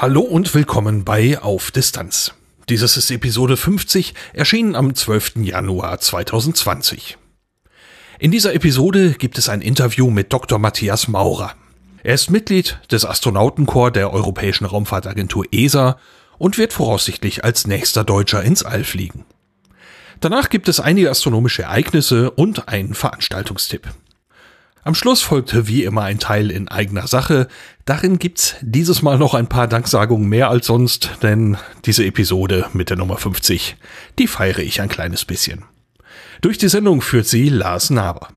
Hallo und willkommen bei Auf Distanz. Dieses ist Episode 50, erschienen am 12. Januar 2020. In dieser Episode gibt es ein Interview mit Dr. Matthias Maurer. Er ist Mitglied des Astronautenkorps der Europäischen Raumfahrtagentur ESA und wird voraussichtlich als nächster Deutscher ins All fliegen. Danach gibt es einige astronomische Ereignisse und einen Veranstaltungstipp. Am Schluss folgte wie immer ein Teil in eigener Sache. Darin gibt's dieses Mal noch ein paar Danksagungen mehr als sonst, denn diese Episode mit der Nummer 50, die feiere ich ein kleines bisschen. Durch die Sendung führt sie Lars Naber.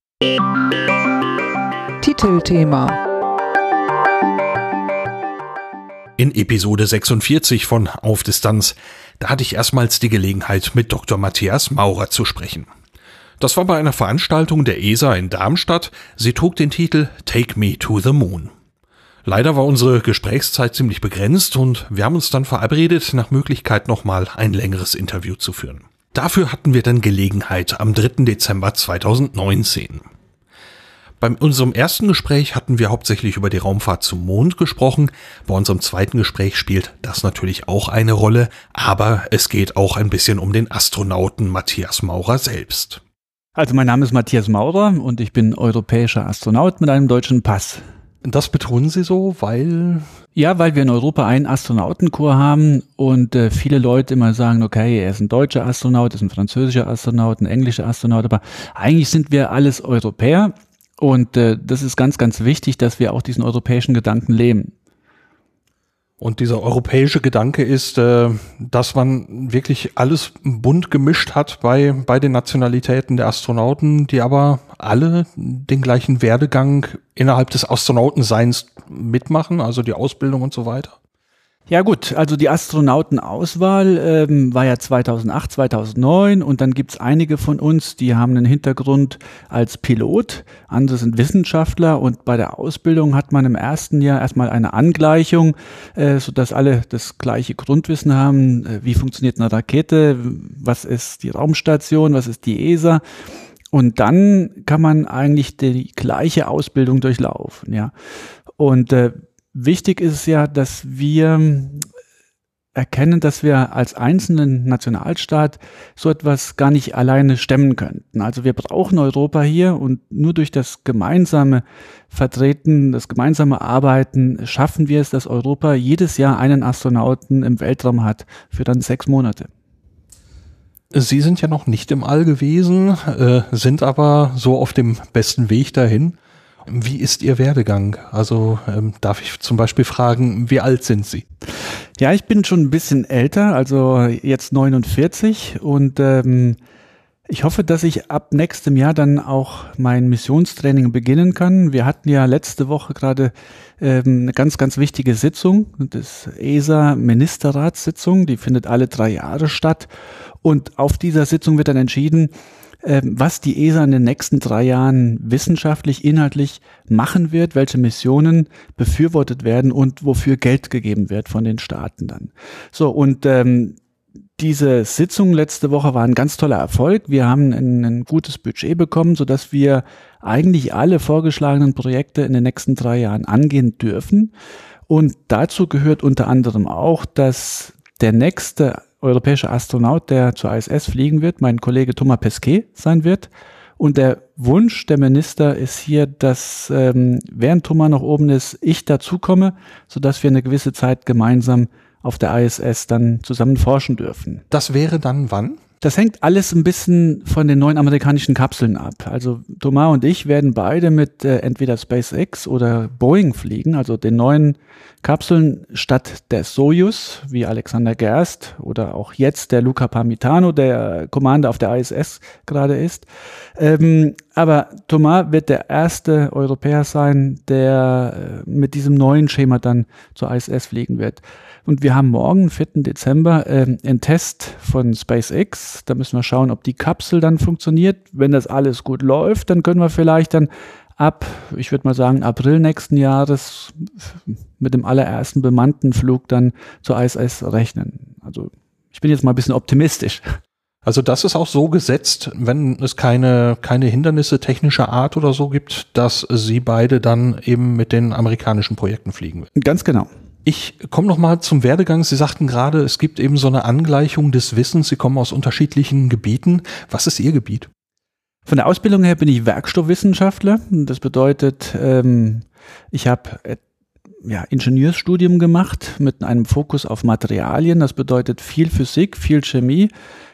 Titelthema In Episode 46 von Auf Distanz, da hatte ich erstmals die Gelegenheit, mit Dr. Matthias Maurer zu sprechen. Das war bei einer Veranstaltung der ESA in Darmstadt. Sie trug den Titel Take Me to the Moon. Leider war unsere Gesprächszeit ziemlich begrenzt und wir haben uns dann verabredet, nach Möglichkeit nochmal ein längeres Interview zu führen. Dafür hatten wir dann Gelegenheit am 3. Dezember 2019. Bei unserem ersten Gespräch hatten wir hauptsächlich über die Raumfahrt zum Mond gesprochen. Bei unserem zweiten Gespräch spielt das natürlich auch eine Rolle, aber es geht auch ein bisschen um den Astronauten Matthias Maurer selbst. Also mein Name ist Matthias Maurer und ich bin europäischer Astronaut mit einem deutschen Pass. Das betonen Sie so, weil? Ja, weil wir in Europa einen Astronautenchor haben und äh, viele Leute immer sagen, okay, er ist ein deutscher Astronaut, ist ein französischer Astronaut, ein englischer Astronaut, aber eigentlich sind wir alles Europäer und äh, das ist ganz, ganz wichtig, dass wir auch diesen europäischen Gedanken leben. Und dieser europäische Gedanke ist, äh, dass man wirklich alles bunt gemischt hat bei, bei den Nationalitäten der Astronauten, die aber alle den gleichen Werdegang innerhalb des Astronautenseins mitmachen, also die Ausbildung und so weiter. Ja gut, also die Astronautenauswahl ähm, war ja 2008, 2009 und dann gibt's einige von uns, die haben einen Hintergrund als Pilot, andere sind Wissenschaftler und bei der Ausbildung hat man im ersten Jahr erstmal eine Angleichung, äh, sodass alle das gleiche Grundwissen haben, äh, wie funktioniert eine Rakete, was ist die Raumstation, was ist die ESA. Und dann kann man eigentlich die gleiche Ausbildung durchlaufen, ja. Und äh, Wichtig ist ja, dass wir erkennen, dass wir als einzelnen Nationalstaat so etwas gar nicht alleine stemmen könnten. Also wir brauchen Europa hier und nur durch das gemeinsame Vertreten, das gemeinsame Arbeiten schaffen wir es, dass Europa jedes Jahr einen Astronauten im Weltraum hat für dann sechs Monate. Sie sind ja noch nicht im All gewesen, äh, sind aber so auf dem besten Weg dahin. Wie ist Ihr Werdegang? Also ähm, darf ich zum Beispiel fragen, wie alt sind Sie? Ja, ich bin schon ein bisschen älter, also jetzt 49 und ähm, ich hoffe, dass ich ab nächstem Jahr dann auch mein Missionstraining beginnen kann. Wir hatten ja letzte Woche gerade ähm, eine ganz, ganz wichtige Sitzung, das ESA-Ministerratssitzung, die findet alle drei Jahre statt. Und auf dieser Sitzung wird dann entschieden, was die ESA in den nächsten drei Jahren wissenschaftlich, inhaltlich machen wird, welche Missionen befürwortet werden und wofür Geld gegeben wird von den Staaten dann. So, und ähm, diese Sitzung letzte Woche war ein ganz toller Erfolg. Wir haben ein, ein gutes Budget bekommen, so dass wir eigentlich alle vorgeschlagenen Projekte in den nächsten drei Jahren angehen dürfen. Und dazu gehört unter anderem auch, dass der nächste europäischer Astronaut, der zur ISS fliegen wird, mein Kollege Thomas Pesquet sein wird. Und der Wunsch der Minister ist hier, dass ähm, während Thomas noch oben ist, ich dazukomme, sodass wir eine gewisse Zeit gemeinsam auf der ISS dann zusammen forschen dürfen. Das wäre dann wann? Das hängt alles ein bisschen von den neuen amerikanischen Kapseln ab. Also Thomas und ich werden beide mit äh, entweder SpaceX oder Boeing fliegen, also den neuen Kapseln statt der Soyuz, wie Alexander Gerst oder auch jetzt der Luca Parmitano, der Commander auf der ISS gerade ist. Ähm, aber Thomas wird der erste Europäer sein, der äh, mit diesem neuen Schema dann zur ISS fliegen wird. Und wir haben morgen, 4. Dezember, äh, einen Test von SpaceX. Da müssen wir schauen, ob die Kapsel dann funktioniert. Wenn das alles gut läuft, dann können wir vielleicht dann ab, ich würde mal sagen, April nächsten Jahres mit dem allerersten bemannten Flug dann zur ISS rechnen. Also ich bin jetzt mal ein bisschen optimistisch. Also das ist auch so gesetzt, wenn es keine, keine Hindernisse technischer Art oder so gibt, dass Sie beide dann eben mit den amerikanischen Projekten fliegen. Ganz genau. Ich komme noch mal zum Werdegang. Sie sagten gerade, es gibt eben so eine Angleichung des Wissens. Sie kommen aus unterschiedlichen Gebieten. Was ist Ihr Gebiet? Von der Ausbildung her bin ich Werkstoffwissenschaftler. Das bedeutet, ähm, ich habe ja, Ingenieursstudium gemacht mit einem Fokus auf Materialien. Das bedeutet viel Physik, viel Chemie,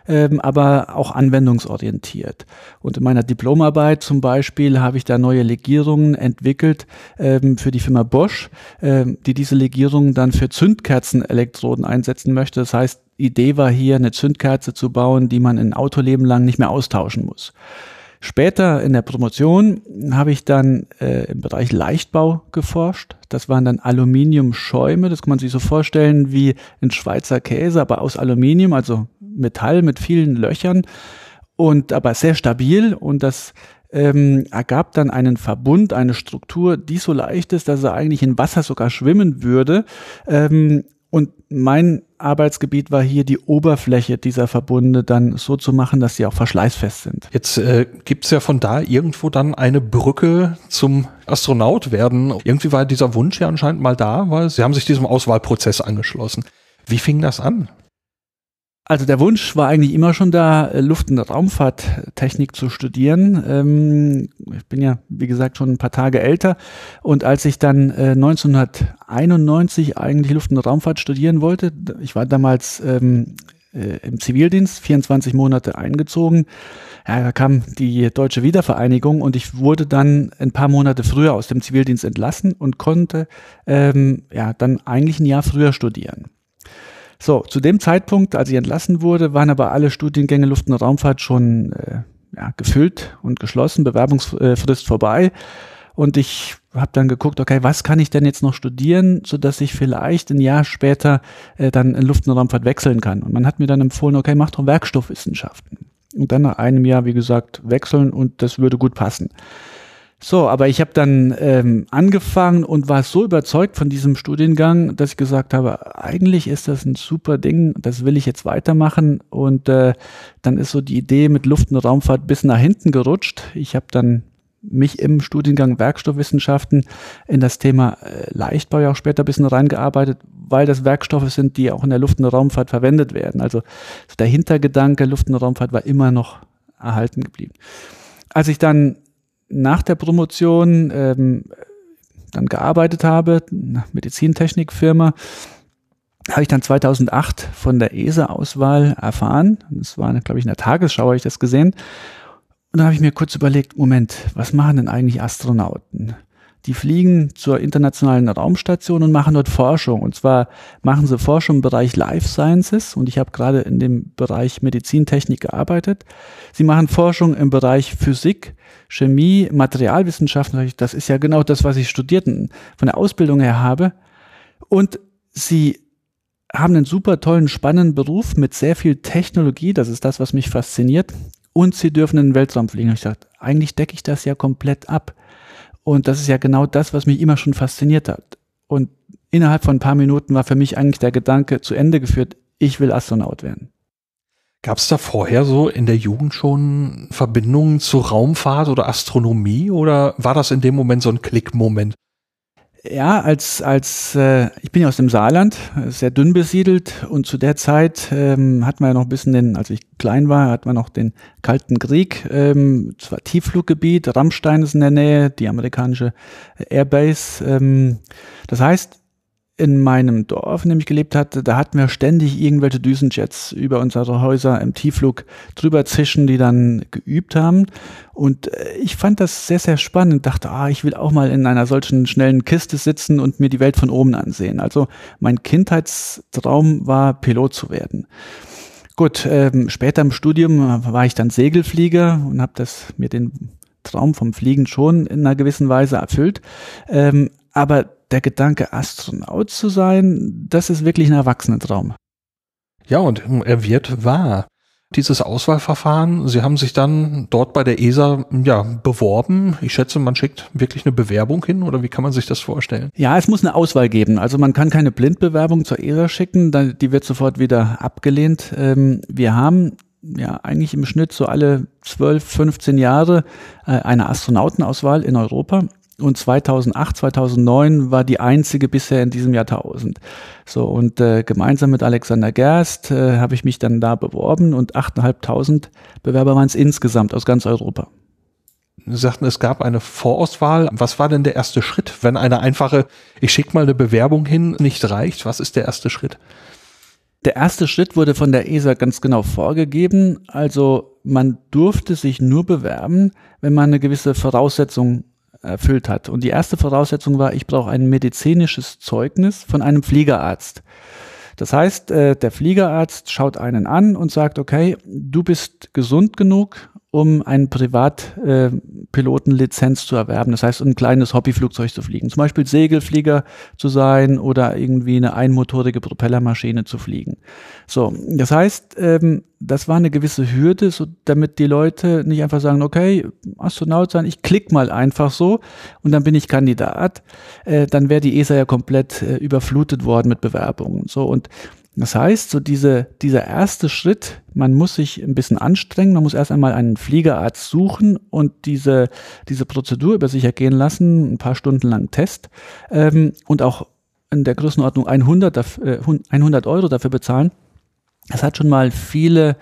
ähm, aber auch anwendungsorientiert. Und in meiner Diplomarbeit zum Beispiel habe ich da neue Legierungen entwickelt ähm, für die Firma Bosch, ähm, die diese Legierungen dann für Zündkerzenelektroden einsetzen möchte. Das heißt, Idee war hier, eine Zündkerze zu bauen, die man ein Autoleben lang nicht mehr austauschen muss. Später in der Promotion habe ich dann äh, im Bereich Leichtbau geforscht. Das waren dann Aluminiumschäume. Das kann man sich so vorstellen wie ein Schweizer Käse, aber aus Aluminium, also Metall mit vielen Löchern und aber sehr stabil. Und das ähm, ergab dann einen Verbund, eine Struktur, die so leicht ist, dass er eigentlich in Wasser sogar schwimmen würde. Ähm, und mein Arbeitsgebiet war hier, die Oberfläche dieser Verbunde dann so zu machen, dass sie auch verschleißfest sind. Jetzt äh, gibt ja von da irgendwo dann eine Brücke zum Astronaut werden. Irgendwie war dieser Wunsch ja anscheinend mal da, weil Sie haben sich diesem Auswahlprozess angeschlossen. Wie fing das an? Also der Wunsch war eigentlich immer schon da, äh, Luft- und Raumfahrttechnik zu studieren. Ähm, ich bin ja, wie gesagt, schon ein paar Tage älter. Und als ich dann 1991 äh, eigentlich Luft- und Raumfahrt studieren wollte, ich war damals ähm, äh, im Zivildienst, 24 Monate eingezogen. Ja, da kam die deutsche Wiedervereinigung und ich wurde dann ein paar Monate früher aus dem Zivildienst entlassen und konnte ähm, ja dann eigentlich ein Jahr früher studieren. So, zu dem Zeitpunkt, als ich entlassen wurde, waren aber alle Studiengänge Luft- und Raumfahrt schon äh, ja, gefüllt und geschlossen, Bewerbungsfrist vorbei. Und ich habe dann geguckt, okay, was kann ich denn jetzt noch studieren, so dass ich vielleicht ein Jahr später äh, dann in Luft- und Raumfahrt wechseln kann. Und man hat mir dann empfohlen, okay, mach doch Werkstoffwissenschaften. Und dann nach einem Jahr, wie gesagt, wechseln und das würde gut passen. So, aber ich habe dann ähm, angefangen und war so überzeugt von diesem Studiengang, dass ich gesagt habe, eigentlich ist das ein super Ding, das will ich jetzt weitermachen. Und äh, dann ist so die Idee mit Luft- und Raumfahrt bis nach hinten gerutscht. Ich habe dann mich im Studiengang Werkstoffwissenschaften in das Thema äh, Leichtbau ja auch später ein bisschen reingearbeitet, weil das Werkstoffe sind, die auch in der Luft- und Raumfahrt verwendet werden. Also der Hintergedanke Luft- und Raumfahrt war immer noch erhalten geblieben. Als ich dann nach der Promotion ähm, dann gearbeitet habe, Medizintechnikfirma, habe ich dann 2008 von der ESA-Auswahl erfahren. Das war, glaube ich, in der Tagesschau, habe ich das gesehen. Und dann habe ich mir kurz überlegt, Moment, was machen denn eigentlich Astronauten? Die fliegen zur internationalen Raumstation und machen dort Forschung. Und zwar machen sie Forschung im Bereich Life Sciences. Und ich habe gerade in dem Bereich Medizintechnik gearbeitet. Sie machen Forschung im Bereich Physik, Chemie, Materialwissenschaften. Das ist ja genau das, was ich studierten von der Ausbildung her habe. Und sie haben einen super tollen, spannenden Beruf mit sehr viel Technologie. Das ist das, was mich fasziniert. Und sie dürfen in den Weltraum fliegen. Ich dachte, eigentlich decke ich das ja komplett ab. Und das ist ja genau das, was mich immer schon fasziniert hat. Und innerhalb von ein paar Minuten war für mich eigentlich der Gedanke zu Ende geführt, ich will Astronaut werden. Gab es da vorher so in der Jugend schon Verbindungen zu Raumfahrt oder Astronomie oder war das in dem Moment so ein Klickmoment? Ja, als, als äh, ich bin ja aus dem Saarland, sehr dünn besiedelt und zu der Zeit ähm, hatten wir ja noch ein bisschen den, als ich klein war, hatten wir noch den Kalten Krieg, ähm, zwar Tieffluggebiet, Rammstein ist in der Nähe, die amerikanische Airbase. Ähm, das heißt, in meinem Dorf, in dem ich gelebt hatte, da hatten wir ständig irgendwelche Düsenjets über unsere Häuser im Tiefflug drüber zischen, die dann geübt haben. Und äh, ich fand das sehr, sehr spannend. Dachte, ah, ich will auch mal in einer solchen schnellen Kiste sitzen und mir die Welt von oben ansehen. Also mein Kindheitstraum war, Pilot zu werden. Gut, ähm, später im Studium war ich dann Segelflieger und habe das mir den Traum vom Fliegen schon in einer gewissen Weise erfüllt. Ähm, aber der Gedanke, Astronaut zu sein, das ist wirklich ein Erwachsenentraum. Ja, und er wird wahr dieses Auswahlverfahren. Sie haben sich dann dort bei der ESA ja beworben. Ich schätze, man schickt wirklich eine Bewerbung hin oder wie kann man sich das vorstellen? Ja, es muss eine Auswahl geben. Also man kann keine Blindbewerbung zur ESA schicken, die wird sofort wieder abgelehnt. Ähm, wir haben ja eigentlich im Schnitt so alle 12, 15 Jahre äh, eine Astronautenauswahl in Europa und 2008, 2009 war die einzige bisher in diesem Jahrtausend. So und äh, gemeinsam mit Alexander Gerst äh, habe ich mich dann da beworben und 8.500 Bewerber waren es insgesamt aus ganz Europa. Sie sagten, es gab eine Vorauswahl. Was war denn der erste Schritt, wenn eine einfache, ich schicke mal eine Bewerbung hin, nicht reicht? Was ist der erste Schritt? Der erste Schritt wurde von der ESA ganz genau vorgegeben. Also man durfte sich nur bewerben, wenn man eine gewisse Voraussetzung erfüllt hat. Und die erste Voraussetzung war, ich brauche ein medizinisches Zeugnis von einem Fliegerarzt. Das heißt, äh, der Fliegerarzt schaut einen an und sagt, okay, du bist gesund genug, um eine Privatpilotenlizenz äh, zu erwerben. Das heißt, ein kleines Hobbyflugzeug zu fliegen. Zum Beispiel Segelflieger zu sein oder irgendwie eine einmotorige Propellermaschine zu fliegen. So, das heißt, ähm, das war eine gewisse Hürde, so damit die Leute nicht einfach sagen, okay, Astronaut sein, ich klick mal einfach so und dann bin ich Kandidat. Äh, dann wäre die ESA ja komplett äh, überflutet worden mit Bewerbungen. So und das heißt, so diese, dieser erste Schritt, man muss sich ein bisschen anstrengen, man muss erst einmal einen Fliegerarzt suchen und diese, diese Prozedur über sich ergehen lassen, ein paar Stunden lang Test ähm, und auch in der Größenordnung 100, äh, 100 Euro dafür bezahlen. Es hat schon mal viele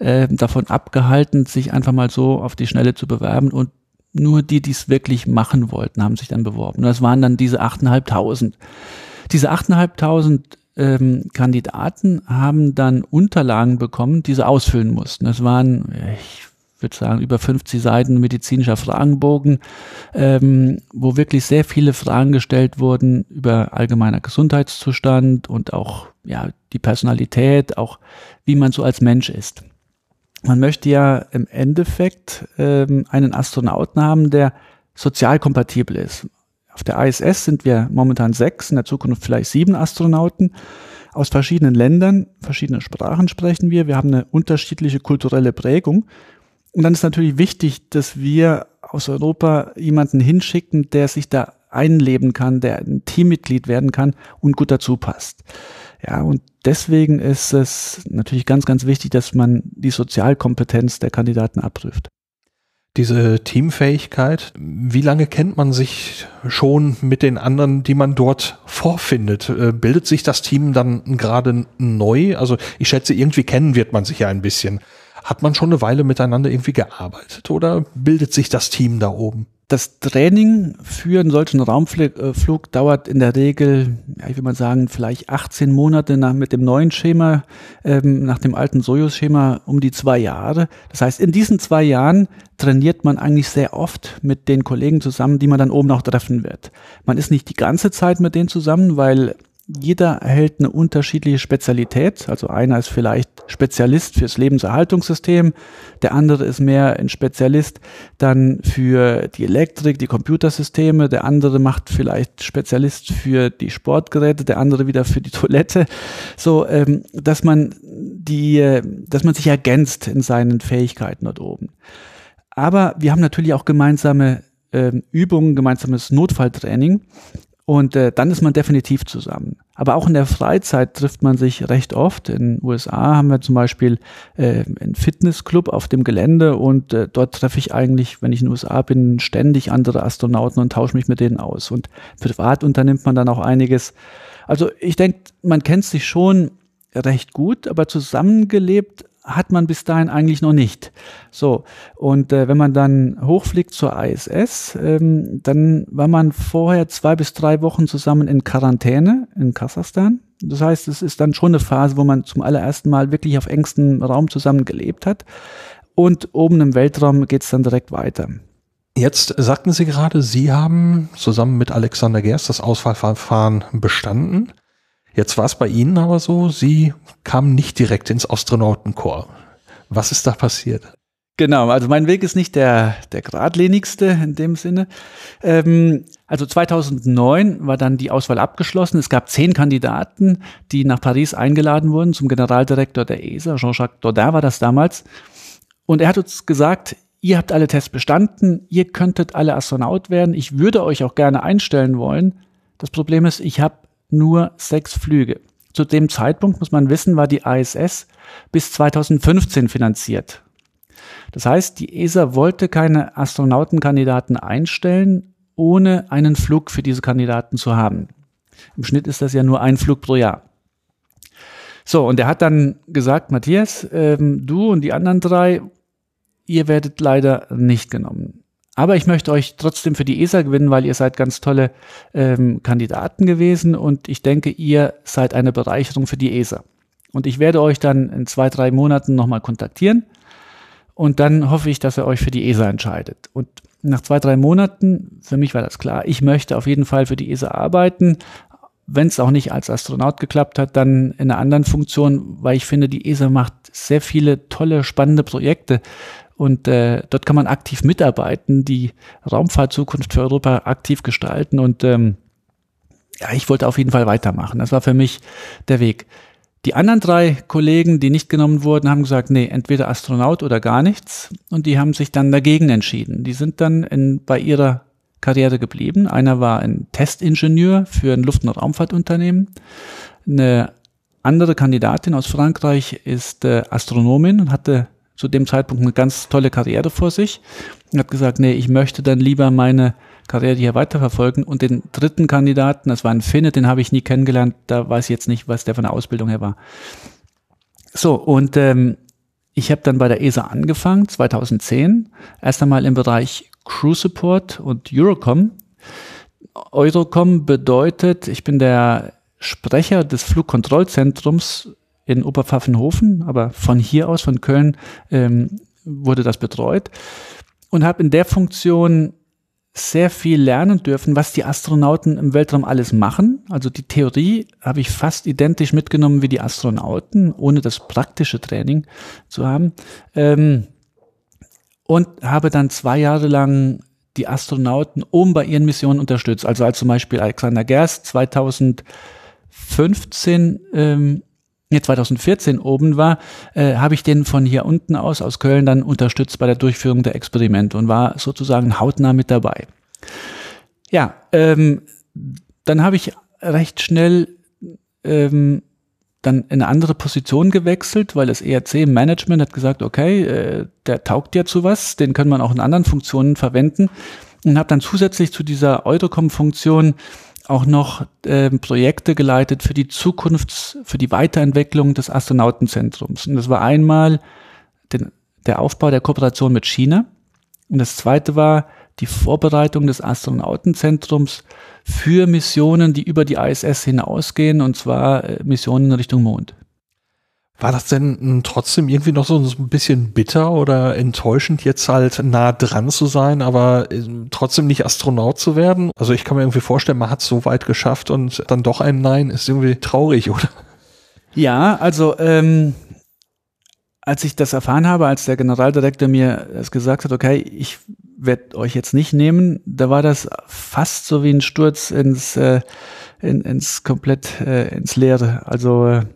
äh, davon abgehalten, sich einfach mal so auf die Schnelle zu bewerben und nur die, die es wirklich machen wollten, haben sich dann beworben. Und das waren dann diese 8.500. Diese 8.500 ähm, Kandidaten haben dann Unterlagen bekommen, die sie ausfüllen mussten. Das waren, ich würde sagen, über 50 Seiten medizinischer Fragenbogen, ähm, wo wirklich sehr viele Fragen gestellt wurden über allgemeiner Gesundheitszustand und auch ja die Personalität, auch wie man so als Mensch ist. Man möchte ja im Endeffekt ähm, einen Astronauten haben, der sozial kompatibel ist. Auf der ISS sind wir momentan sechs, in der Zukunft vielleicht sieben Astronauten aus verschiedenen Ländern, verschiedene Sprachen sprechen wir. Wir haben eine unterschiedliche kulturelle Prägung. Und dann ist natürlich wichtig, dass wir aus Europa jemanden hinschicken, der sich da einleben kann, der ein Teammitglied werden kann und gut dazu passt. Ja, und deswegen ist es natürlich ganz, ganz wichtig, dass man die Sozialkompetenz der Kandidaten abprüft diese Teamfähigkeit. Wie lange kennt man sich schon mit den anderen, die man dort vorfindet? Äh, bildet sich das Team dann gerade neu? Also ich schätze, irgendwie kennen wird man sich ja ein bisschen. Hat man schon eine Weile miteinander irgendwie gearbeitet oder bildet sich das Team da oben? Das Training für einen solchen Raumflug äh, dauert in der Regel, ja, ich würde mal sagen, vielleicht 18 Monate nach, mit dem neuen Schema, ähm, nach dem alten Soyuz-Schema um die zwei Jahre. Das heißt, in diesen zwei Jahren trainiert man eigentlich sehr oft mit den Kollegen zusammen, die man dann oben auch treffen wird. Man ist nicht die ganze Zeit mit denen zusammen, weil jeder erhält eine unterschiedliche Spezialität. Also einer ist vielleicht Spezialist fürs Lebenserhaltungssystem, der andere ist mehr ein Spezialist dann für die Elektrik, die Computersysteme, der andere macht vielleicht Spezialist für die Sportgeräte, der andere wieder für die Toilette. So, ähm, dass man die, dass man sich ergänzt in seinen Fähigkeiten dort oben. Aber wir haben natürlich auch gemeinsame ähm, Übungen, gemeinsames Notfalltraining. Und äh, dann ist man definitiv zusammen. Aber auch in der Freizeit trifft man sich recht oft. In den USA haben wir zum Beispiel äh, einen Fitnessclub auf dem Gelände und äh, dort treffe ich eigentlich, wenn ich in den USA bin, ständig andere Astronauten und tausche mich mit denen aus. Und privat unternimmt man dann auch einiges. Also ich denke, man kennt sich schon recht gut, aber zusammengelebt hat man bis dahin eigentlich noch nicht. So, und äh, wenn man dann hochfliegt zur ISS, ähm, dann war man vorher zwei bis drei Wochen zusammen in Quarantäne in Kasachstan. Das heißt, es ist dann schon eine Phase, wo man zum allerersten Mal wirklich auf engstem Raum zusammen gelebt hat. Und oben im Weltraum geht es dann direkt weiter. Jetzt sagten Sie gerade, Sie haben zusammen mit Alexander Gerst das Auswahlverfahren bestanden. Jetzt war es bei Ihnen aber so, Sie kamen nicht direkt ins Astronautenkorps. Was ist da passiert? Genau, also mein Weg ist nicht der, der geradlinigste in dem Sinne. Ähm, also 2009 war dann die Auswahl abgeschlossen. Es gab zehn Kandidaten, die nach Paris eingeladen wurden zum Generaldirektor der ESA. Jean-Jacques Dodin war das damals. Und er hat uns gesagt, ihr habt alle Tests bestanden, ihr könntet alle Astronaut werden. Ich würde euch auch gerne einstellen wollen. Das Problem ist, ich habe nur sechs Flüge. Zu dem Zeitpunkt, muss man wissen, war die ISS bis 2015 finanziert. Das heißt, die ESA wollte keine Astronautenkandidaten einstellen, ohne einen Flug für diese Kandidaten zu haben. Im Schnitt ist das ja nur ein Flug pro Jahr. So, und er hat dann gesagt, Matthias, ähm, du und die anderen drei, ihr werdet leider nicht genommen. Aber ich möchte euch trotzdem für die ESA gewinnen, weil ihr seid ganz tolle ähm, Kandidaten gewesen und ich denke, ihr seid eine Bereicherung für die ESA. Und ich werde euch dann in zwei, drei Monaten nochmal kontaktieren und dann hoffe ich, dass er euch für die ESA entscheidet. Und nach zwei, drei Monaten, für mich war das klar, ich möchte auf jeden Fall für die ESA arbeiten. Wenn es auch nicht als Astronaut geklappt hat, dann in einer anderen Funktion, weil ich finde, die ESA macht sehr viele tolle, spannende Projekte. Und äh, dort kann man aktiv mitarbeiten, die Raumfahrtzukunft für Europa aktiv gestalten. Und ähm, ja, ich wollte auf jeden Fall weitermachen. Das war für mich der Weg. Die anderen drei Kollegen, die nicht genommen wurden, haben gesagt, nee, entweder Astronaut oder gar nichts. Und die haben sich dann dagegen entschieden. Die sind dann in, bei ihrer Karriere geblieben. Einer war ein Testingenieur für ein Luft- und Raumfahrtunternehmen. Eine andere Kandidatin aus Frankreich ist äh, Astronomin und hatte zu dem Zeitpunkt eine ganz tolle Karriere vor sich und hat gesagt, nee, ich möchte dann lieber meine Karriere hier weiterverfolgen. Und den dritten Kandidaten, das war ein Finne, den habe ich nie kennengelernt, da weiß ich jetzt nicht, was der von der Ausbildung her war. So, und ähm, ich habe dann bei der ESA angefangen, 2010, erst einmal im Bereich Crew Support und Eurocom. Eurocom bedeutet, ich bin der Sprecher des Flugkontrollzentrums in Oberpfaffenhofen, aber von hier aus, von Köln, ähm, wurde das betreut und habe in der Funktion sehr viel lernen dürfen, was die Astronauten im Weltraum alles machen. Also die Theorie habe ich fast identisch mitgenommen wie die Astronauten, ohne das praktische Training zu haben. Ähm, und habe dann zwei Jahre lang die Astronauten oben bei ihren Missionen unterstützt. Also als zum Beispiel Alexander Gerst 2015 ähm, 2014 oben war, äh, habe ich den von hier unten aus, aus Köln, dann unterstützt bei der Durchführung der Experimente und war sozusagen hautnah mit dabei. Ja, ähm, dann habe ich recht schnell ähm, dann in eine andere Position gewechselt, weil das ERC-Management hat gesagt, okay, äh, der taugt ja zu was, den können man auch in anderen Funktionen verwenden und habe dann zusätzlich zu dieser Eurocom-Funktion auch noch äh, Projekte geleitet für die Zukunft, für die Weiterentwicklung des Astronautenzentrums. Und das war einmal den, der Aufbau der Kooperation mit China. Und das zweite war die Vorbereitung des Astronautenzentrums für Missionen, die über die ISS hinausgehen, und zwar äh, Missionen in Richtung Mond. War das denn trotzdem irgendwie noch so ein bisschen bitter oder enttäuschend, jetzt halt nah dran zu sein, aber äh, trotzdem nicht Astronaut zu werden? Also ich kann mir irgendwie vorstellen, man hat es so weit geschafft und dann doch ein Nein ist irgendwie traurig, oder? Ja, also ähm, als ich das erfahren habe, als der Generaldirektor mir es gesagt hat, okay, ich werde euch jetzt nicht nehmen, da war das fast so wie ein Sturz ins, äh, in, ins komplett äh, ins Leere. Also äh,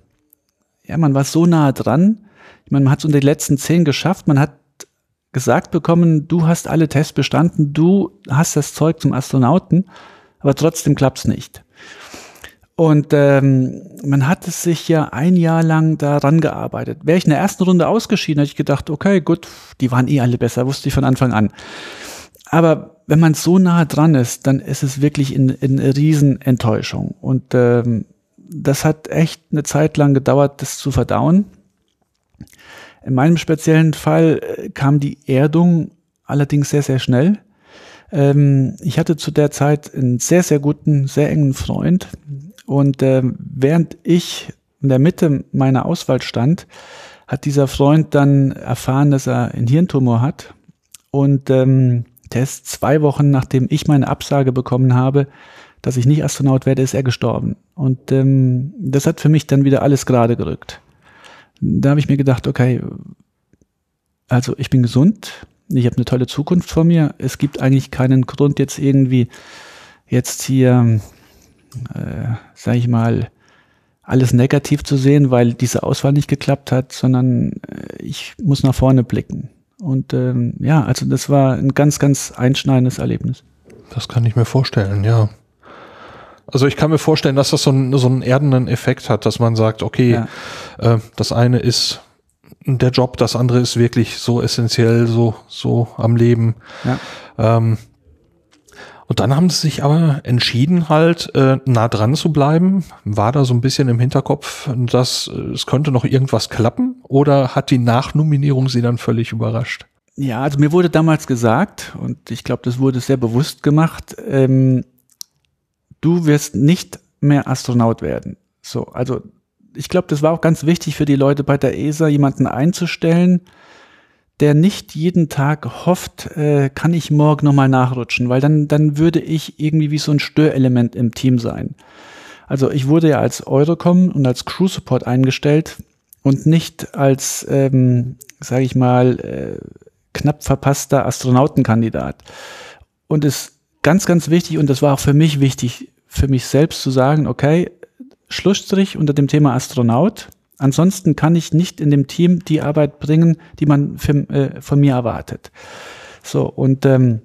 ja, man war so nah dran. Ich meine, man hat es unter die letzten zehn geschafft. Man hat gesagt bekommen, du hast alle Tests bestanden, du hast das Zeug zum Astronauten, aber trotzdem klappt's nicht. Und ähm, man hat es sich ja ein Jahr lang daran gearbeitet. Wäre ich in der ersten Runde ausgeschieden, hätte ich gedacht, okay, gut, die waren eh alle besser, wusste ich von Anfang an. Aber wenn man so nah dran ist, dann ist es wirklich in, in Riesenenttäuschung. Und ähm, das hat echt eine Zeit lang gedauert, das zu verdauen. In meinem speziellen Fall äh, kam die Erdung allerdings sehr, sehr schnell. Ähm, ich hatte zu der Zeit einen sehr, sehr guten, sehr engen Freund. Und äh, während ich in der Mitte meiner Auswahl stand, hat dieser Freund dann erfahren, dass er einen Hirntumor hat. Und ähm, der ist zwei Wochen, nachdem ich meine Absage bekommen habe, dass ich nicht Astronaut werde, ist er gestorben. Und ähm, das hat für mich dann wieder alles gerade gerückt. Da habe ich mir gedacht, okay, Also ich bin gesund, ich habe eine tolle Zukunft vor mir. Es gibt eigentlich keinen Grund jetzt irgendwie jetzt hier, äh, sage ich mal, alles negativ zu sehen, weil diese Auswahl nicht geklappt hat, sondern äh, ich muss nach vorne blicken. Und ähm, ja, also das war ein ganz, ganz einschneidendes Erlebnis. Das kann ich mir vorstellen, ja. Also ich kann mir vorstellen, dass das so einen, so einen erdenden Effekt hat, dass man sagt, okay, ja. äh, das eine ist der Job, das andere ist wirklich so essentiell, so, so am Leben. Ja. Ähm, und dann haben sie sich aber entschieden, halt äh, nah dran zu bleiben. War da so ein bisschen im Hinterkopf, dass äh, es könnte noch irgendwas klappen? Oder hat die Nachnominierung sie dann völlig überrascht? Ja, also mir wurde damals gesagt, und ich glaube, das wurde sehr bewusst gemacht, ähm, du wirst nicht mehr Astronaut werden. So, also ich glaube, das war auch ganz wichtig für die Leute bei der ESA, jemanden einzustellen, der nicht jeden Tag hofft, äh, kann ich morgen nochmal nachrutschen, weil dann, dann würde ich irgendwie wie so ein Störelement im Team sein. Also ich wurde ja als Eurocom und als Crew Support eingestellt und nicht als, ähm, sage ich mal, äh, knapp verpasster Astronautenkandidat. Und es ist ganz, ganz wichtig, und das war auch für mich wichtig, für mich selbst zu sagen, okay, Schlussstrich unter dem Thema Astronaut. Ansonsten kann ich nicht in dem Team die Arbeit bringen, die man für, äh, von mir erwartet. So, und ähm,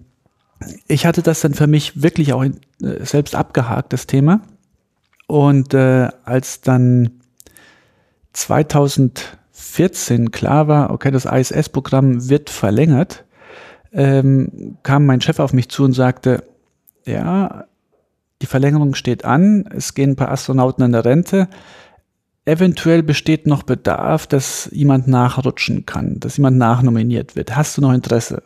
ich hatte das dann für mich wirklich auch äh, selbst abgehakt, das Thema. Und äh, als dann 2014 klar war, okay, das ISS-Programm wird verlängert, ähm, kam mein Chef auf mich zu und sagte, ja, die Verlängerung steht an, es gehen ein paar Astronauten in der Rente. Eventuell besteht noch Bedarf, dass jemand nachrutschen kann, dass jemand nachnominiert wird. Hast du noch Interesse?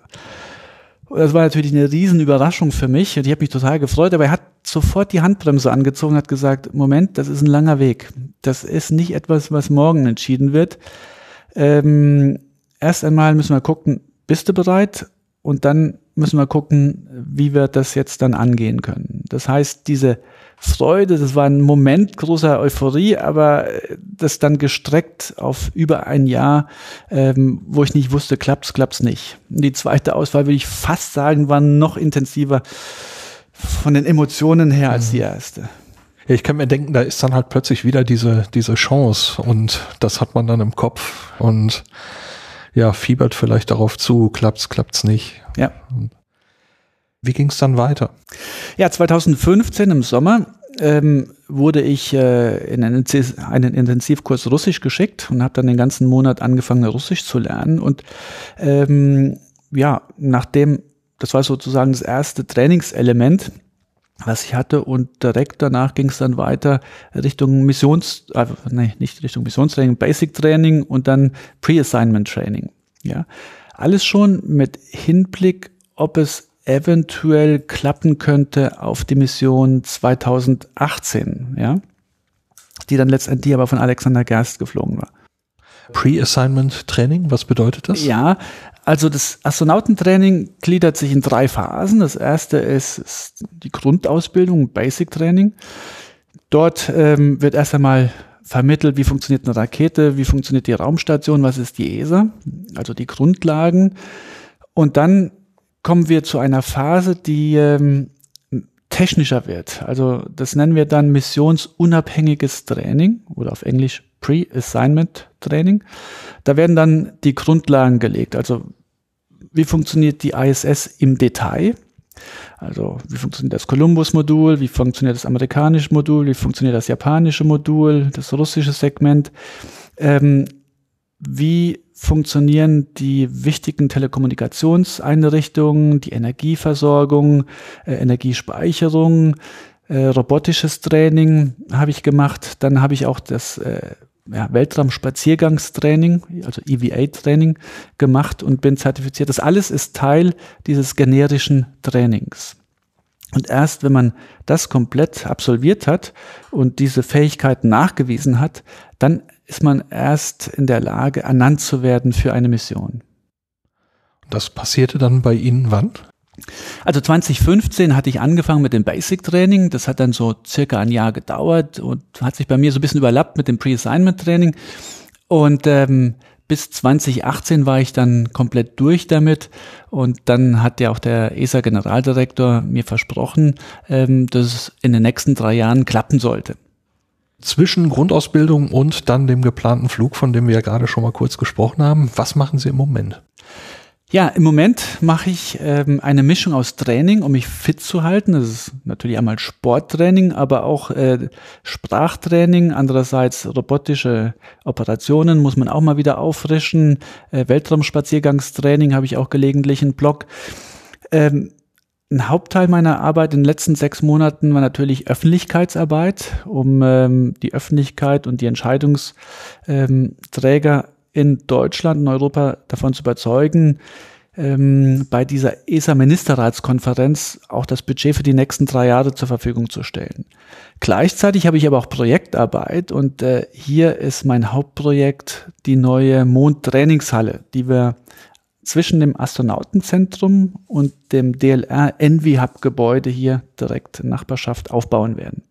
Das war natürlich eine Riesenüberraschung für mich und ich habe mich total gefreut, aber er hat sofort die Handbremse angezogen, hat gesagt, Moment, das ist ein langer Weg. Das ist nicht etwas, was morgen entschieden wird. Ähm, erst einmal müssen wir gucken, bist du bereit? Und dann müssen wir gucken, wie wir das jetzt dann angehen können. Das heißt, diese Freude, das war ein Moment großer Euphorie, aber das dann gestreckt auf über ein Jahr, ähm, wo ich nicht wusste, klappt's, klappt's nicht. Und die zweite Auswahl, würde ich fast sagen, war noch intensiver von den Emotionen her als die mhm. erste. Ja, ich kann mir denken, da ist dann halt plötzlich wieder diese, diese Chance und das hat man dann im Kopf und ja, fiebert vielleicht darauf zu, klappt's, klappt's nicht. Ja. Wie ging es dann weiter? Ja, 2015 im Sommer ähm, wurde ich äh, in einen, einen, Intensivkurs Russisch geschickt und habe dann den ganzen Monat angefangen, Russisch zu lernen. Und ähm, ja, nachdem, das war sozusagen das erste Trainingselement, was ich hatte und direkt danach ging es dann weiter Richtung Missions, äh, nee, nicht Richtung Missionstraining, Basic Training und dann Pre-Assignment Training. Ja, alles schon mit Hinblick, ob es eventuell klappen könnte auf die Mission 2018, ja, die dann letztendlich aber von Alexander Gerst geflogen war. Pre-Assignment Training, was bedeutet das? Ja, also das Astronautentraining gliedert sich in drei Phasen. Das erste ist, ist die Grundausbildung, Basic Training. Dort ähm, wird erst einmal vermittelt, wie funktioniert eine Rakete, wie funktioniert die Raumstation, was ist die ESA, also die Grundlagen. Und dann kommen wir zu einer Phase, die ähm, technischer wird. Also das nennen wir dann missionsunabhängiges Training oder auf Englisch Pre-Assignment Training. Da werden dann die Grundlagen gelegt. Also wie funktioniert die ISS im Detail? Also wie funktioniert das Columbus-Modul, wie funktioniert das amerikanische Modul, wie funktioniert das japanische Modul, das russische Segment, ähm, wie funktionieren die wichtigen Telekommunikationseinrichtungen, die Energieversorgung, äh, Energiespeicherung, äh, robotisches Training habe ich gemacht. Dann habe ich auch das äh, ja, Weltraumspaziergangstraining, also EVA-Training gemacht und bin zertifiziert. Das alles ist Teil dieses generischen Trainings. Und erst wenn man das komplett absolviert hat und diese Fähigkeiten nachgewiesen hat, dann ist man erst in der Lage, ernannt zu werden für eine Mission. Das passierte dann bei Ihnen wann? Also 2015 hatte ich angefangen mit dem Basic Training. Das hat dann so circa ein Jahr gedauert und hat sich bei mir so ein bisschen überlappt mit dem Pre-Assignment Training. Und ähm, bis 2018 war ich dann komplett durch damit und dann hat ja auch der ESA-Generaldirektor mir versprochen, ähm, dass es in den nächsten drei Jahren klappen sollte. Zwischen Grundausbildung und dann dem geplanten Flug, von dem wir ja gerade schon mal kurz gesprochen haben, was machen Sie im Moment? Ja, im Moment mache ich ähm, eine Mischung aus Training, um mich fit zu halten. Das ist natürlich einmal Sporttraining, aber auch äh, Sprachtraining. Andererseits robotische Operationen muss man auch mal wieder auffrischen. Äh, Weltraumspaziergangstraining habe ich auch gelegentlich einen Blog. Ähm, ein Hauptteil meiner Arbeit in den letzten sechs Monaten war natürlich Öffentlichkeitsarbeit, um ähm, die Öffentlichkeit und die Entscheidungsträger in Deutschland und Europa davon zu überzeugen, ähm, bei dieser ESA-Ministerratskonferenz auch das Budget für die nächsten drei Jahre zur Verfügung zu stellen. Gleichzeitig habe ich aber auch Projektarbeit und äh, hier ist mein Hauptprojekt die neue Mondtrainingshalle, die wir zwischen dem Astronautenzentrum und dem DLR Envy Hub Gebäude hier direkt in Nachbarschaft aufbauen werden.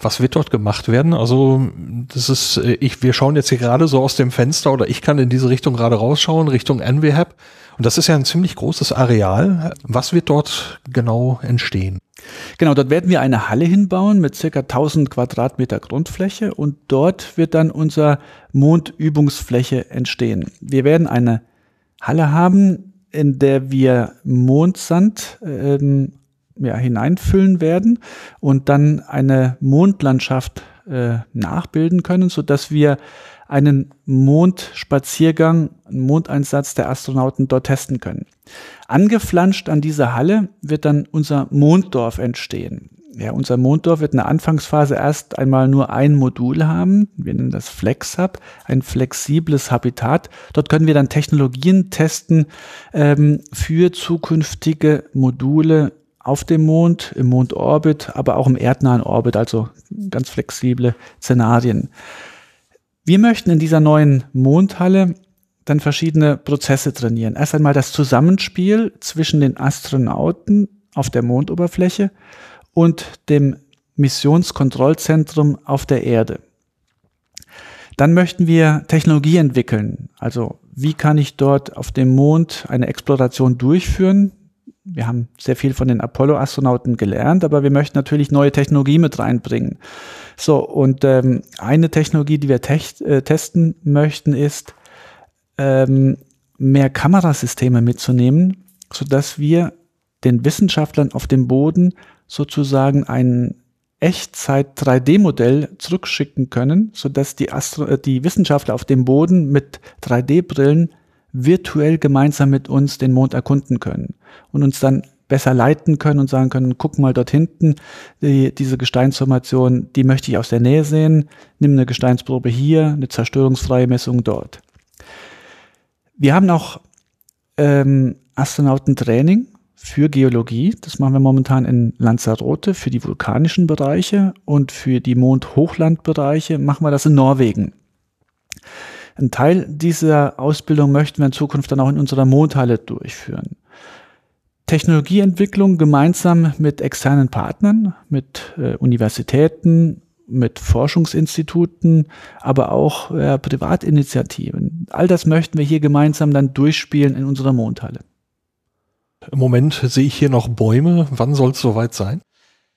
Was wird dort gemacht werden? Also, das ist, äh, ich, wir schauen jetzt hier gerade so aus dem Fenster oder ich kann in diese Richtung gerade rausschauen, Richtung NWHAB. Und das ist ja ein ziemlich großes Areal. Was wird dort genau entstehen? Genau, dort werden wir eine Halle hinbauen mit circa 1000 Quadratmeter Grundfläche und dort wird dann unser Mondübungsfläche entstehen. Wir werden eine Halle haben, in der wir Mondsand ähm, ja, hineinfüllen werden und dann eine Mondlandschaft äh, nachbilden können, so dass wir einen Mondspaziergang, einen Mondeinsatz der Astronauten dort testen können. Angeflanscht an dieser Halle wird dann unser Monddorf entstehen. Ja, unser Monddorf wird in der Anfangsphase erst einmal nur ein Modul haben. Wir nennen das FlexHub, ein flexibles Habitat. Dort können wir dann Technologien testen ähm, für zukünftige Module auf dem Mond, im Mondorbit, aber auch im erdnahen Orbit, also ganz flexible Szenarien. Wir möchten in dieser neuen Mondhalle dann verschiedene Prozesse trainieren. Erst einmal das Zusammenspiel zwischen den Astronauten auf der Mondoberfläche und dem Missionskontrollzentrum auf der Erde. Dann möchten wir Technologie entwickeln. Also wie kann ich dort auf dem Mond eine Exploration durchführen? wir haben sehr viel von den Apollo-Astronauten gelernt, aber wir möchten natürlich neue Technologie mit reinbringen. So, und ähm, eine Technologie, die wir äh, testen möchten, ist, ähm, mehr Kamerasysteme mitzunehmen, sodass wir den Wissenschaftlern auf dem Boden sozusagen ein Echtzeit 3D-Modell zurückschicken können, sodass die, Astro äh, die Wissenschaftler auf dem Boden mit 3D-Brillen virtuell gemeinsam mit uns den Mond erkunden können und uns dann besser leiten können und sagen können, guck mal dort hinten, die, diese Gesteinsformation, die möchte ich aus der Nähe sehen, nimm eine Gesteinsprobe hier, eine zerstörungsfreie Messung dort. Wir haben auch ähm, Astronautentraining für Geologie. Das machen wir momentan in Lanzarote für die vulkanischen Bereiche und für die Mondhochlandbereiche machen wir das in Norwegen. Ein Teil dieser Ausbildung möchten wir in Zukunft dann auch in unserer Mondhalle durchführen. Technologieentwicklung gemeinsam mit externen Partnern, mit äh, Universitäten, mit Forschungsinstituten, aber auch äh, Privatinitiativen. All das möchten wir hier gemeinsam dann durchspielen in unserer Mondhalle. Im Moment sehe ich hier noch Bäume. Wann soll es soweit sein?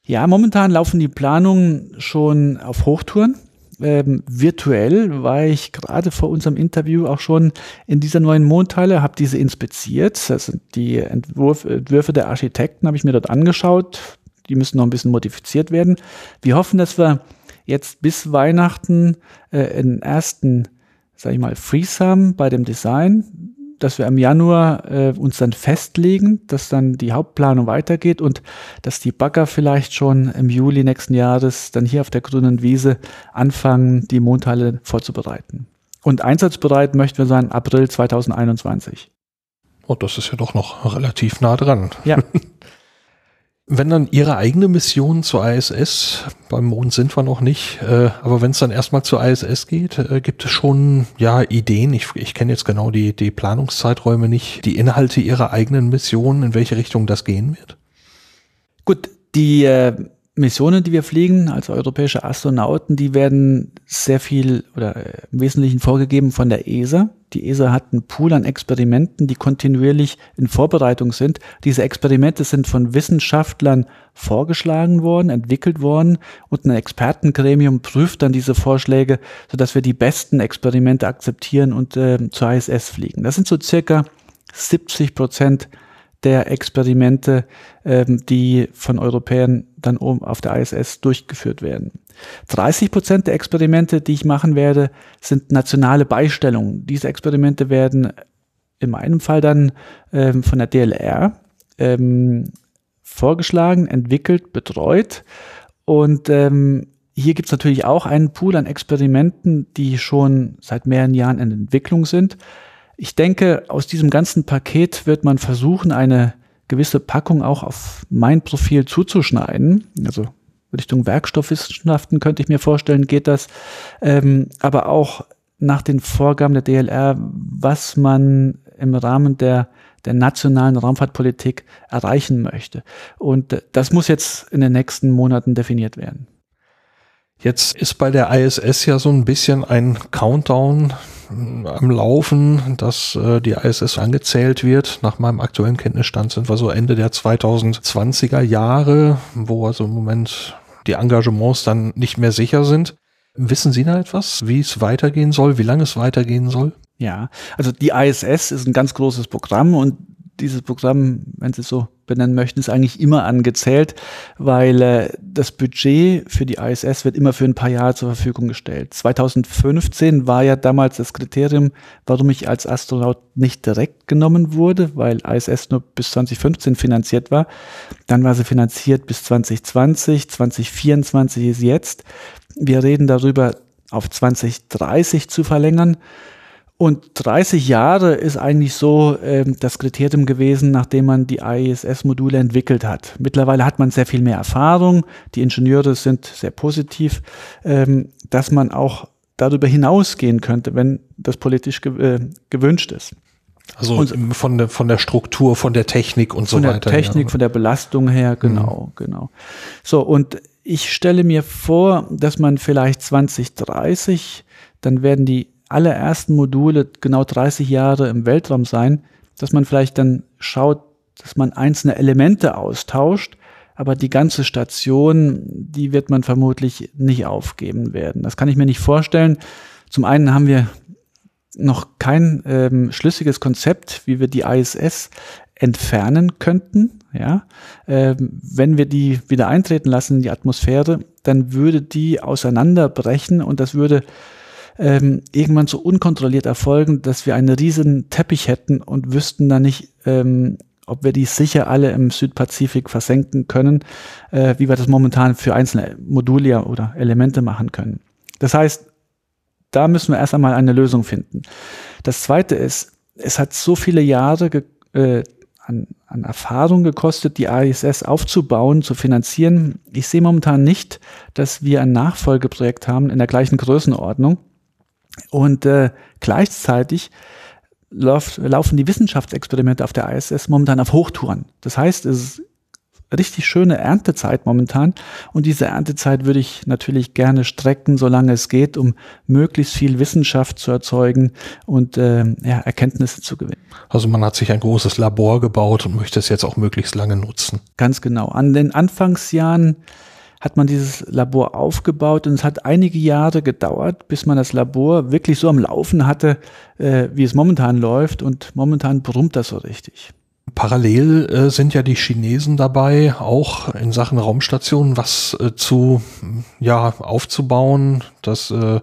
Ja, momentan laufen die Planungen schon auf Hochtouren ähm, virtuell war ich gerade vor unserem Interview auch schon in dieser neuen Mondteile, habe diese inspiziert. Das sind die Entwurf, Entwürfe der Architekten, habe ich mir dort angeschaut. Die müssen noch ein bisschen modifiziert werden. Wir hoffen, dass wir jetzt bis Weihnachten äh, einen ersten, sag ich mal, haben bei dem Design dass wir im Januar äh, uns dann festlegen, dass dann die Hauptplanung weitergeht und dass die Bagger vielleicht schon im Juli nächsten Jahres dann hier auf der grünen Wiese anfangen, die Mondhalle vorzubereiten. Und einsatzbereit möchten wir sein April 2021. Oh, das ist ja doch noch relativ nah dran. Ja. Wenn dann Ihre eigene Mission zur ISS, beim Mond sind wir noch nicht, äh, aber wenn es dann erstmal zur ISS geht, äh, gibt es schon ja Ideen. Ich, ich kenne jetzt genau die, die Planungszeiträume nicht, die Inhalte Ihrer eigenen Mission, in welche Richtung das gehen wird? Gut, die äh, Missionen, die wir fliegen als europäische Astronauten, die werden sehr viel oder äh, im Wesentlichen vorgegeben von der ESA. Die ESA hat einen Pool an Experimenten, die kontinuierlich in Vorbereitung sind. Diese Experimente sind von Wissenschaftlern vorgeschlagen worden, entwickelt worden und ein Expertengremium prüft dann diese Vorschläge, sodass wir die besten Experimente akzeptieren und äh, zur ISS fliegen. Das sind so circa 70 Prozent der Experimente, ähm, die von Europäern dann oben auf der ISS durchgeführt werden. 30 Prozent der Experimente, die ich machen werde, sind nationale Beistellungen. Diese Experimente werden in meinem Fall dann ähm, von der DLR ähm, vorgeschlagen, entwickelt, betreut. Und ähm, hier gibt es natürlich auch einen Pool an Experimenten, die schon seit mehreren Jahren in Entwicklung sind. Ich denke, aus diesem ganzen Paket wird man versuchen, eine gewisse Packung auch auf mein Profil zuzuschneiden. Also Richtung Werkstoffwissenschaften könnte ich mir vorstellen, geht das. Ähm, aber auch nach den Vorgaben der DLR, was man im Rahmen der, der nationalen Raumfahrtpolitik erreichen möchte. Und das muss jetzt in den nächsten Monaten definiert werden. Jetzt ist bei der ISS ja so ein bisschen ein Countdown am Laufen, dass äh, die ISS angezählt wird. Nach meinem aktuellen Kenntnisstand sind wir so Ende der 2020er Jahre, wo also im Moment die Engagements dann nicht mehr sicher sind. Wissen Sie da etwas, wie es weitergehen soll, wie lange es weitergehen soll? Ja, also die ISS ist ein ganz großes Programm und dieses Programm, wenn Sie so benennen möchten, ist eigentlich immer angezählt, weil äh, das Budget für die ISS wird immer für ein paar Jahre zur Verfügung gestellt. 2015 war ja damals das Kriterium, warum ich als Astronaut nicht direkt genommen wurde, weil ISS nur bis 2015 finanziert war. Dann war sie finanziert bis 2020, 2024 ist jetzt. Wir reden darüber, auf 2030 zu verlängern. Und 30 Jahre ist eigentlich so ähm, das Kriterium gewesen, nachdem man die ISS-Module entwickelt hat. Mittlerweile hat man sehr viel mehr Erfahrung, die Ingenieure sind sehr positiv, ähm, dass man auch darüber hinausgehen könnte, wenn das politisch ge äh, gewünscht ist. Also und von der, von der Struktur, von der Technik und so weiter. Von der Technik, ja. von der Belastung her, genau, mhm. genau. So, und ich stelle mir vor, dass man vielleicht 2030, dann werden die allerersten Module genau 30 Jahre im Weltraum sein, dass man vielleicht dann schaut, dass man einzelne Elemente austauscht, aber die ganze Station, die wird man vermutlich nicht aufgeben werden. Das kann ich mir nicht vorstellen. Zum einen haben wir noch kein ähm, schlüssiges Konzept, wie wir die ISS entfernen könnten. Ja, ähm, wenn wir die wieder eintreten lassen in die Atmosphäre, dann würde die auseinanderbrechen und das würde ähm, irgendwann so unkontrolliert erfolgen, dass wir einen riesen Teppich hätten und wüssten dann nicht, ähm, ob wir die sicher alle im Südpazifik versenken können, äh, wie wir das momentan für einzelne Module oder Elemente machen können. Das heißt, da müssen wir erst einmal eine Lösung finden. Das zweite ist, es hat so viele Jahre äh, an, an Erfahrung gekostet, die ISS aufzubauen, zu finanzieren. Ich sehe momentan nicht, dass wir ein Nachfolgeprojekt haben in der gleichen Größenordnung. Und äh, gleichzeitig lauf, laufen die Wissenschaftsexperimente auf der ISS momentan auf Hochtouren. Das heißt, es ist richtig schöne Erntezeit momentan. Und diese Erntezeit würde ich natürlich gerne strecken, solange es geht, um möglichst viel Wissenschaft zu erzeugen und äh, ja, Erkenntnisse zu gewinnen. Also man hat sich ein großes Labor gebaut und möchte es jetzt auch möglichst lange nutzen. Ganz genau. An den Anfangsjahren hat man dieses Labor aufgebaut und es hat einige Jahre gedauert, bis man das Labor wirklich so am Laufen hatte, äh, wie es momentan läuft und momentan brummt das so richtig. Parallel äh, sind ja die Chinesen dabei, auch in Sachen Raumstationen was äh, zu ja aufzubauen. Das äh,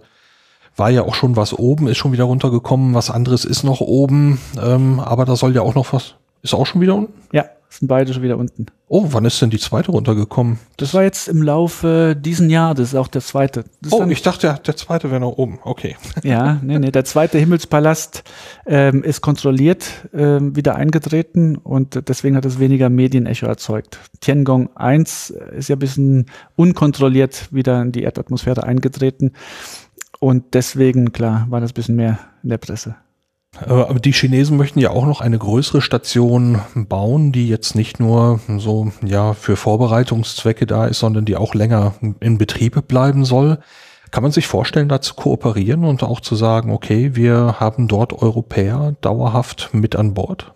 war ja auch schon was oben, ist schon wieder runtergekommen. Was anderes ist noch oben, ähm, aber da soll ja auch noch was. Ist auch schon wieder unten? Ja, sind beide schon wieder unten. Oh, wann ist denn die zweite runtergekommen? Das war jetzt im Laufe diesen Jahr, das ist auch der zweite. Oh, ich dachte, der, der zweite wäre noch oben. Okay. Ja, nee, nee, der zweite Himmelspalast ähm, ist kontrolliert ähm, wieder eingetreten und deswegen hat es weniger Medienecho erzeugt. Tiangong 1 ist ja ein bisschen unkontrolliert wieder in die Erdatmosphäre eingetreten und deswegen, klar, war das ein bisschen mehr in der Presse. Äh, aber die Chinesen möchten ja auch noch eine größere Station bauen, die jetzt nicht nur so ja für Vorbereitungszwecke da ist, sondern die auch länger in Betrieb bleiben soll. Kann man sich vorstellen, da zu kooperieren und auch zu sagen, okay, wir haben dort Europäer dauerhaft mit an Bord?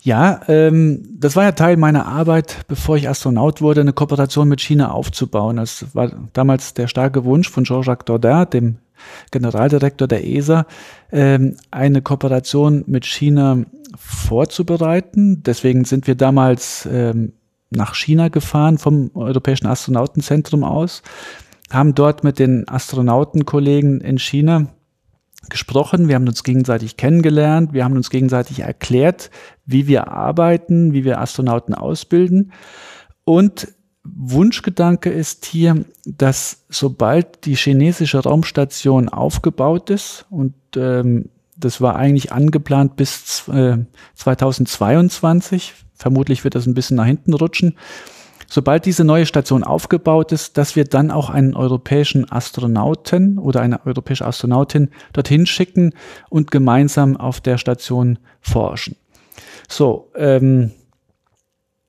Ja, ähm, das war ja Teil meiner Arbeit, bevor ich Astronaut wurde, eine Kooperation mit China aufzubauen. Das war damals der starke Wunsch von Jean-Jacques Dordain, dem Generaldirektor der ESA, ähm, eine Kooperation mit China vorzubereiten. Deswegen sind wir damals ähm, nach China gefahren vom Europäischen Astronautenzentrum aus, haben dort mit den Astronautenkollegen in China gesprochen, wir haben uns gegenseitig kennengelernt, wir haben uns gegenseitig erklärt, wie wir arbeiten, wie wir Astronauten ausbilden. Und Wunschgedanke ist hier, dass sobald die chinesische Raumstation aufgebaut ist und ähm, das war eigentlich angeplant bis äh, 2022, vermutlich wird das ein bisschen nach hinten rutschen, sobald diese neue Station aufgebaut ist, dass wir dann auch einen europäischen Astronauten oder eine europäische Astronautin dorthin schicken und gemeinsam auf der Station forschen. So, ähm,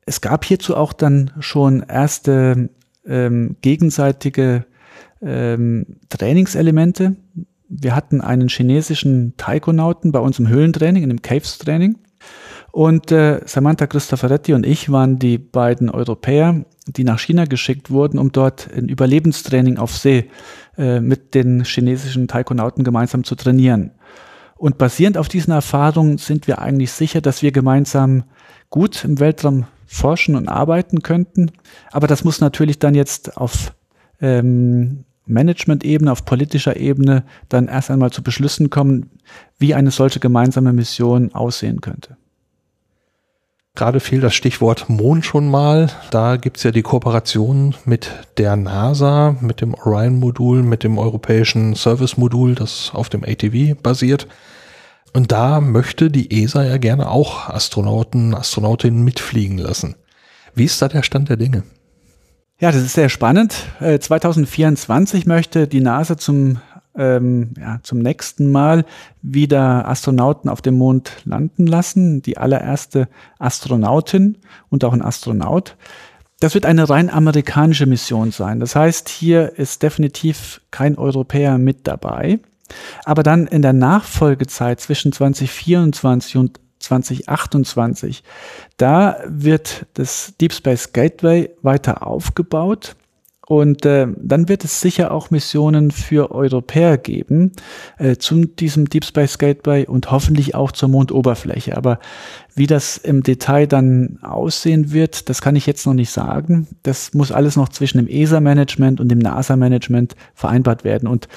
es gab hierzu auch dann schon erste ähm, gegenseitige ähm, Trainingselemente. Wir hatten einen chinesischen Taikonauten bei uns im Höhlentraining, in dem Caves-Training. Und äh, Samantha Cristoforetti und ich waren die beiden Europäer, die nach China geschickt wurden, um dort ein Überlebenstraining auf See äh, mit den chinesischen Taikonauten gemeinsam zu trainieren. Und basierend auf diesen Erfahrungen sind wir eigentlich sicher, dass wir gemeinsam gut im Weltraum forschen und arbeiten könnten. Aber das muss natürlich dann jetzt auf ähm, Management-Ebene, auf politischer Ebene dann erst einmal zu Beschlüssen kommen, wie eine solche gemeinsame Mission aussehen könnte. Gerade fiel das Stichwort Mond schon mal. Da gibt's ja die Kooperation mit der NASA, mit dem Orion-Modul, mit dem europäischen Service-Modul, das auf dem ATV basiert. Und da möchte die ESA ja gerne auch Astronauten, Astronautinnen mitfliegen lassen. Wie ist da der Stand der Dinge? Ja, das ist sehr spannend. 2024 äh, möchte die NASA zum, ähm, ja, zum nächsten Mal wieder Astronauten auf dem Mond landen lassen. Die allererste Astronautin und auch ein Astronaut. Das wird eine rein amerikanische Mission sein. Das heißt, hier ist definitiv kein Europäer mit dabei. Aber dann in der Nachfolgezeit zwischen 2024 und 2028, da wird das Deep Space Gateway weiter aufgebaut und äh, dann wird es sicher auch Missionen für Europäer geben äh, zu diesem Deep Space Gateway und hoffentlich auch zur Mondoberfläche. Aber wie das im Detail dann aussehen wird, das kann ich jetzt noch nicht sagen. Das muss alles noch zwischen dem ESA-Management und dem NASA-Management vereinbart werden. Und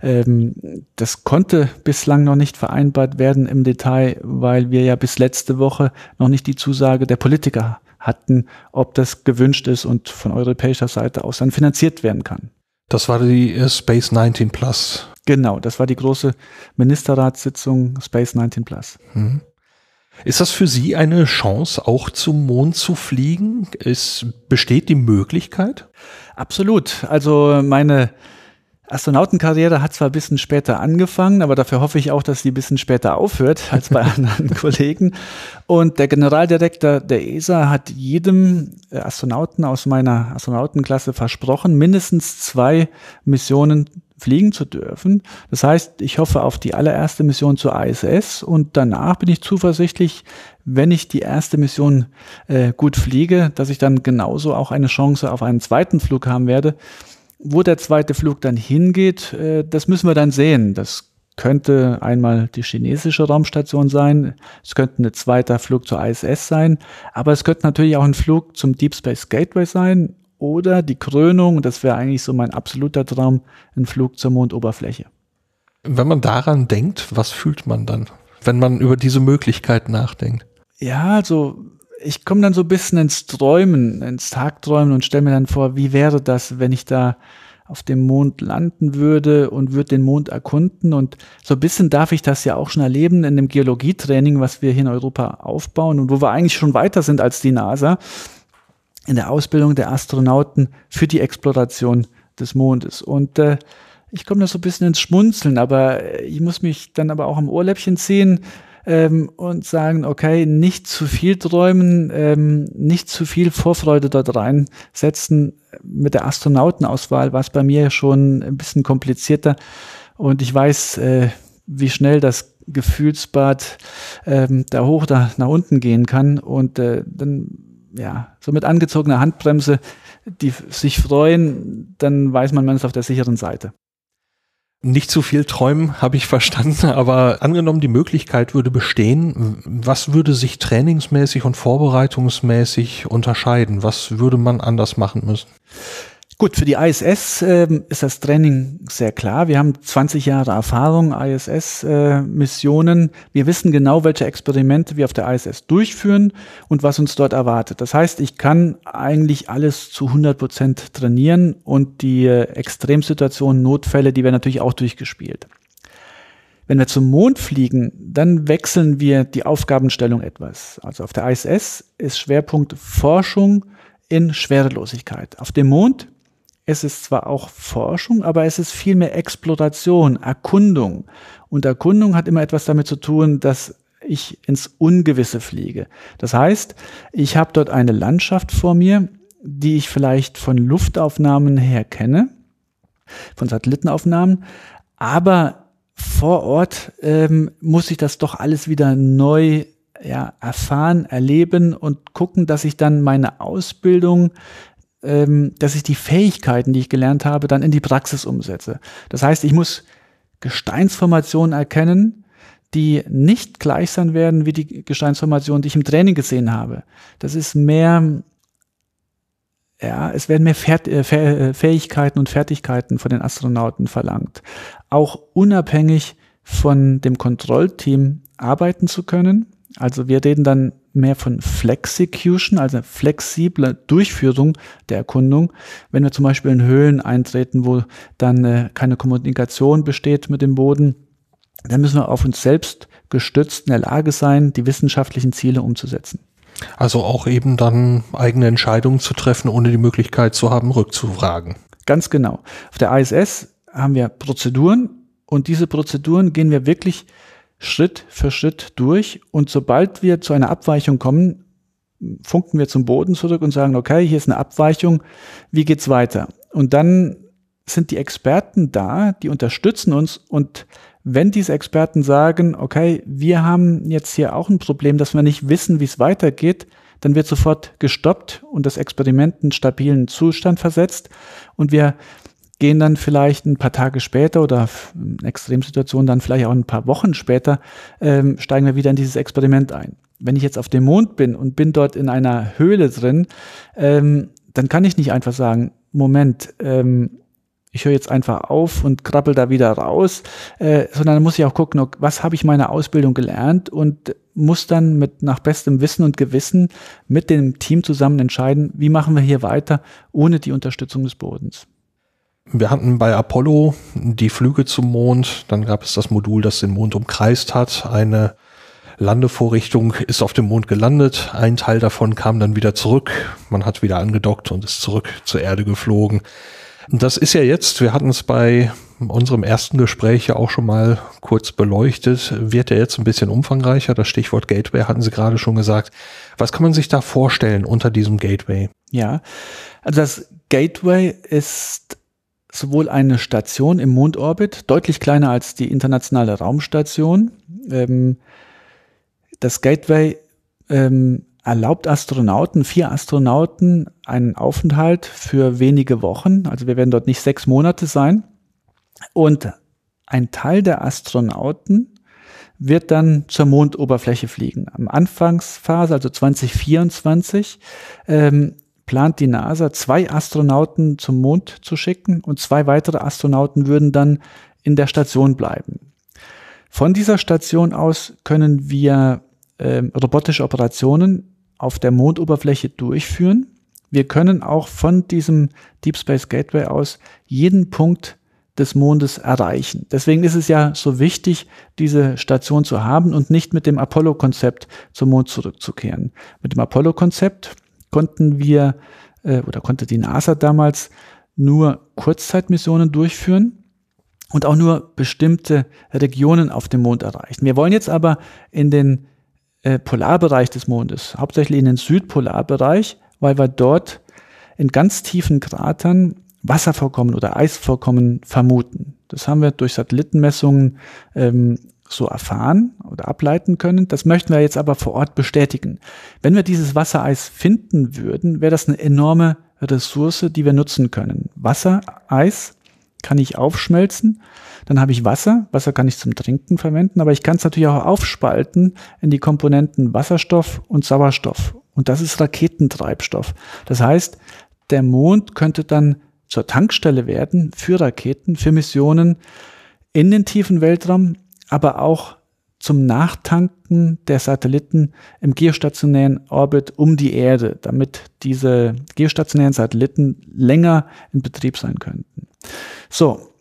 ähm, das konnte bislang noch nicht vereinbart werden im Detail, weil wir ja bis letzte Woche noch nicht die Zusage der Politiker hatten, ob das gewünscht ist und von europäischer Seite aus dann finanziert werden kann. Das war die äh, Space 19 Plus. Genau, das war die große Ministerratssitzung Space 19 Plus. Mhm. Ist das für Sie eine Chance, auch zum Mond zu fliegen? Es besteht die Möglichkeit? Absolut. Also meine Astronautenkarriere hat zwar ein bisschen später angefangen, aber dafür hoffe ich auch, dass die ein bisschen später aufhört als bei anderen Kollegen. Und der Generaldirektor der ESA hat jedem Astronauten aus meiner Astronautenklasse versprochen, mindestens zwei Missionen fliegen zu dürfen. Das heißt, ich hoffe auf die allererste Mission zur ISS und danach bin ich zuversichtlich, wenn ich die erste Mission äh, gut fliege, dass ich dann genauso auch eine Chance auf einen zweiten Flug haben werde. Wo der zweite Flug dann hingeht, äh, das müssen wir dann sehen. Das könnte einmal die chinesische Raumstation sein, es könnte ein zweiter Flug zur ISS sein, aber es könnte natürlich auch ein Flug zum Deep Space Gateway sein oder die Krönung, das wäre eigentlich so mein absoluter Traum, ein Flug zur Mondoberfläche. Wenn man daran denkt, was fühlt man dann, wenn man über diese Möglichkeit nachdenkt? Ja, also ich komme dann so ein bisschen ins Träumen, ins Tagträumen und stelle mir dann vor, wie wäre das, wenn ich da auf dem Mond landen würde und würde den Mond erkunden. Und so ein bisschen darf ich das ja auch schon erleben in dem Geologietraining, was wir hier in Europa aufbauen und wo wir eigentlich schon weiter sind als die NASA in der Ausbildung der Astronauten für die Exploration des Mondes. Und äh, ich komme da so ein bisschen ins Schmunzeln, aber ich muss mich dann aber auch am Ohrläppchen ziehen ähm, und sagen, okay, nicht zu viel träumen, ähm, nicht zu viel Vorfreude dort reinsetzen. Mit der Astronautenauswahl war es bei mir schon ein bisschen komplizierter und ich weiß, äh, wie schnell das Gefühlsbad ähm, da hoch, da nach unten gehen kann und äh, dann ja, so mit angezogener Handbremse, die sich freuen, dann weiß man, man ist auf der sicheren Seite nicht zu viel träumen, habe ich verstanden, aber angenommen, die Möglichkeit würde bestehen, was würde sich trainingsmäßig und vorbereitungsmäßig unterscheiden? Was würde man anders machen müssen? Gut, für die ISS äh, ist das Training sehr klar. Wir haben 20 Jahre Erfahrung, ISS-Missionen. Äh, wir wissen genau, welche Experimente wir auf der ISS durchführen und was uns dort erwartet. Das heißt, ich kann eigentlich alles zu 100 Prozent trainieren und die äh, Extremsituationen, Notfälle, die werden natürlich auch durchgespielt. Wenn wir zum Mond fliegen, dann wechseln wir die Aufgabenstellung etwas. Also auf der ISS ist Schwerpunkt Forschung in Schwerelosigkeit. Auf dem Mond es ist zwar auch Forschung, aber es ist viel mehr Exploration, Erkundung. Und Erkundung hat immer etwas damit zu tun, dass ich ins Ungewisse fliege. Das heißt, ich habe dort eine Landschaft vor mir, die ich vielleicht von Luftaufnahmen her kenne, von Satellitenaufnahmen, aber vor Ort ähm, muss ich das doch alles wieder neu ja, erfahren, erleben und gucken, dass ich dann meine Ausbildung ähm, dass ich die Fähigkeiten, die ich gelernt habe, dann in die Praxis umsetze. Das heißt, ich muss Gesteinsformationen erkennen, die nicht gleich sein werden wie die Gesteinsformationen, die ich im Training gesehen habe. Das ist mehr, ja, es werden mehr äh, Fähigkeiten und Fertigkeiten von den Astronauten verlangt. Auch unabhängig von dem Kontrollteam arbeiten zu können. Also wir reden dann mehr von Flexicution, also flexible Durchführung der Erkundung. Wenn wir zum Beispiel in Höhlen eintreten, wo dann äh, keine Kommunikation besteht mit dem Boden, dann müssen wir auf uns selbst gestützt in der Lage sein, die wissenschaftlichen Ziele umzusetzen. Also auch eben dann eigene Entscheidungen zu treffen, ohne die Möglichkeit zu haben, rückzufragen. Ganz genau. Auf der ISS haben wir Prozeduren und diese Prozeduren gehen wir wirklich Schritt für Schritt durch. Und sobald wir zu einer Abweichung kommen, funken wir zum Boden zurück und sagen, okay, hier ist eine Abweichung, wie geht's weiter? Und dann sind die Experten da, die unterstützen uns und wenn diese Experten sagen, okay, wir haben jetzt hier auch ein Problem, dass wir nicht wissen, wie es weitergeht, dann wird sofort gestoppt und das Experiment in stabilen Zustand versetzt und wir gehen dann vielleicht ein paar Tage später oder in Extremsituationen dann vielleicht auch ein paar Wochen später, ähm, steigen wir wieder in dieses Experiment ein. Wenn ich jetzt auf dem Mond bin und bin dort in einer Höhle drin, ähm, dann kann ich nicht einfach sagen, Moment, ähm, ich höre jetzt einfach auf und krabbel da wieder raus, äh, sondern muss ich auch gucken, was habe ich meiner Ausbildung gelernt und muss dann mit nach bestem Wissen und Gewissen mit dem Team zusammen entscheiden, wie machen wir hier weiter ohne die Unterstützung des Bodens. Wir hatten bei Apollo die Flüge zum Mond, dann gab es das Modul, das den Mond umkreist hat. Eine Landevorrichtung ist auf dem Mond gelandet, ein Teil davon kam dann wieder zurück, man hat wieder angedockt und ist zurück zur Erde geflogen. Das ist ja jetzt, wir hatten es bei unserem ersten Gespräch ja auch schon mal kurz beleuchtet, wird ja jetzt ein bisschen umfangreicher. Das Stichwort Gateway hatten Sie gerade schon gesagt. Was kann man sich da vorstellen unter diesem Gateway? Ja, also das Gateway ist sowohl eine Station im Mondorbit, deutlich kleiner als die internationale Raumstation. Ähm, das Gateway ähm, erlaubt Astronauten, vier Astronauten, einen Aufenthalt für wenige Wochen. Also wir werden dort nicht sechs Monate sein. Und ein Teil der Astronauten wird dann zur Mondoberfläche fliegen. Am Anfangsphase, also 2024, ähm, plant die NASA, zwei Astronauten zum Mond zu schicken und zwei weitere Astronauten würden dann in der Station bleiben. Von dieser Station aus können wir äh, robotische Operationen auf der Mondoberfläche durchführen. Wir können auch von diesem Deep Space Gateway aus jeden Punkt des Mondes erreichen. Deswegen ist es ja so wichtig, diese Station zu haben und nicht mit dem Apollo-Konzept zum Mond zurückzukehren. Mit dem Apollo-Konzept konnten wir äh, oder konnte die NASA damals nur Kurzzeitmissionen durchführen. und auch nur bestimmte Regionen auf dem Mond erreichen. Wir wollen jetzt aber in den äh, Polarbereich des Mondes, hauptsächlich in den Südpolarbereich, weil wir dort in ganz tiefen Kratern Wasservorkommen oder Eisvorkommen vermuten. Das haben wir durch Satellitenmessungen ähm, so erfahren oder ableiten können. Das möchten wir jetzt aber vor Ort bestätigen. Wenn wir dieses Wassereis finden würden, wäre das eine enorme Ressource, die wir nutzen können. Wassereis kann ich aufschmelzen, dann habe ich Wasser. Wasser kann ich zum Trinken verwenden, aber ich kann es natürlich auch aufspalten in die Komponenten Wasserstoff und Sauerstoff. Und das ist Raketentreibstoff. Das heißt, der Mond könnte dann zur Tankstelle werden für Raketen, für Missionen in den tiefen Weltraum, aber auch zum Nachtanken der Satelliten im geostationären Orbit um die Erde, damit diese geostationären Satelliten länger in Betrieb sein könnten. So,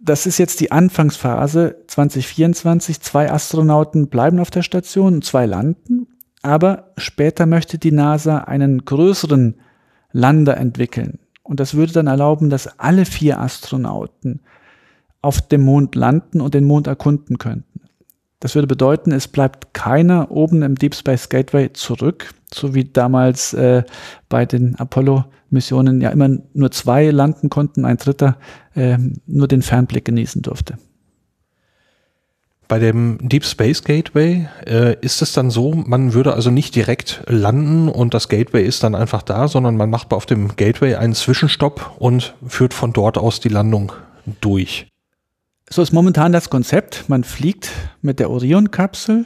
das ist jetzt die Anfangsphase 2024. Zwei Astronauten bleiben auf der Station zwei landen. Aber später möchte die NASA einen größeren Lander entwickeln. Und das würde dann erlauben, dass alle vier Astronauten auf dem Mond landen und den Mond erkunden könnten. Das würde bedeuten, es bleibt keiner oben im Deep Space Gateway zurück, so wie damals äh, bei den Apollo-Missionen ja immer nur zwei landen konnten, ein dritter äh, nur den Fernblick genießen durfte. Bei dem Deep Space Gateway äh, ist es dann so, man würde also nicht direkt landen und das Gateway ist dann einfach da, sondern man macht auf dem Gateway einen Zwischenstopp und führt von dort aus die Landung durch. So ist momentan das Konzept. Man fliegt mit der Orion-Kapsel,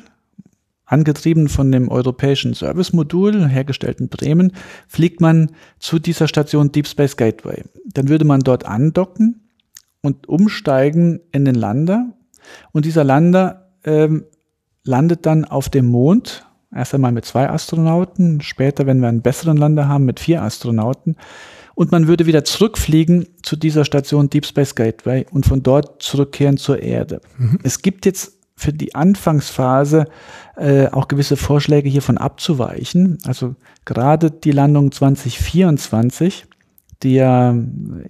angetrieben von dem europäischen Service-Modul, hergestellt Bremen, fliegt man zu dieser Station Deep Space Gateway. Dann würde man dort andocken und umsteigen in den Lander und dieser Lander ähm, landet dann auf dem Mond, erst einmal mit zwei Astronauten, später, wenn wir einen besseren Lander haben, mit vier Astronauten. Und man würde wieder zurückfliegen zu dieser Station Deep Space Gateway und von dort zurückkehren zur Erde. Mhm. Es gibt jetzt für die Anfangsphase äh, auch gewisse Vorschläge hiervon abzuweichen. Also gerade die Landung 2024 die ja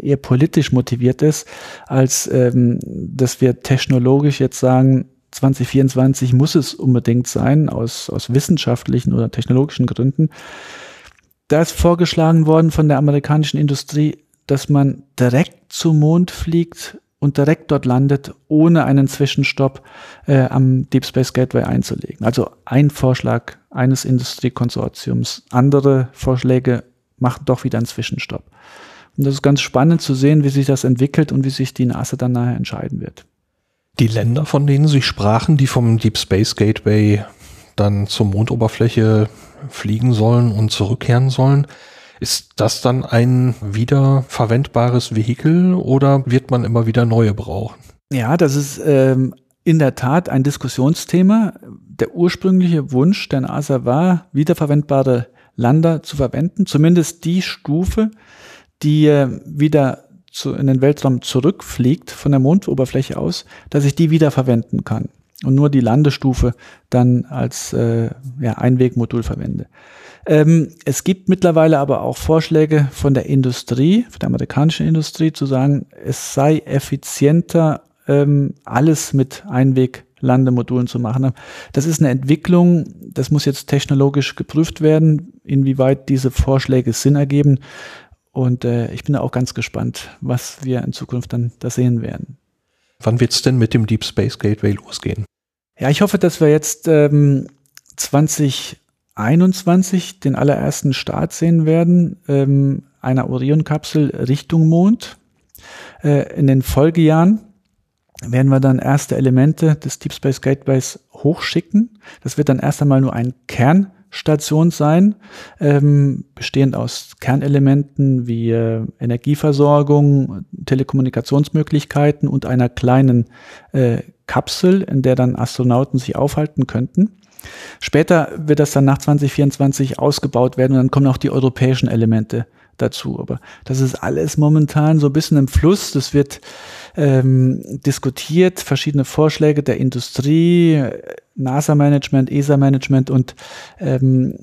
eher politisch motiviert ist, als ähm, dass wir technologisch jetzt sagen, 2024 muss es unbedingt sein, aus, aus wissenschaftlichen oder technologischen Gründen. Da ist vorgeschlagen worden von der amerikanischen Industrie, dass man direkt zum Mond fliegt und direkt dort landet, ohne einen Zwischenstopp äh, am Deep Space Gateway einzulegen. Also ein Vorschlag eines Industriekonsortiums. Andere Vorschläge machen doch wieder einen Zwischenstopp. Und das ist ganz spannend zu sehen, wie sich das entwickelt und wie sich die NASA dann nachher entscheiden wird. Die Länder, von denen Sie sprachen, die vom Deep Space Gateway dann zur Mondoberfläche fliegen sollen und zurückkehren sollen, ist das dann ein wiederverwendbares Vehikel oder wird man immer wieder neue brauchen? Ja, das ist ähm, in der Tat ein Diskussionsthema. Der ursprüngliche Wunsch der NASA war, wiederverwendbare Lander zu verwenden, zumindest die Stufe, die äh, wieder zu, in den Weltraum zurückfliegt von der Mondoberfläche aus, dass ich die wieder verwenden kann und nur die Landestufe dann als äh, ja, Einwegmodul verwende. Ähm, es gibt mittlerweile aber auch Vorschläge von der Industrie, von der amerikanischen Industrie, zu sagen, es sei effizienter, ähm, alles mit Einweglandemodulen zu machen. Das ist eine Entwicklung, das muss jetzt technologisch geprüft werden, inwieweit diese Vorschläge Sinn ergeben. Und äh, ich bin da auch ganz gespannt, was wir in Zukunft dann da sehen werden. Wann wird es denn mit dem Deep Space Gateway losgehen? Ja, ich hoffe, dass wir jetzt ähm, 2021 den allerersten Start sehen werden, ähm, einer Orion-Kapsel Richtung Mond. Äh, in den Folgejahren werden wir dann erste Elemente des Deep Space Gateways hochschicken. Das wird dann erst einmal nur ein Kern Station sein, ähm, bestehend aus Kernelementen wie äh, Energieversorgung, Telekommunikationsmöglichkeiten und einer kleinen äh, Kapsel, in der dann Astronauten sich aufhalten könnten. Später wird das dann nach 2024 ausgebaut werden und dann kommen auch die europäischen Elemente dazu. Aber das ist alles momentan so ein bisschen im Fluss. Das wird ähm, diskutiert, verschiedene Vorschläge der Industrie, NASA-Management, ESA-Management und ähm,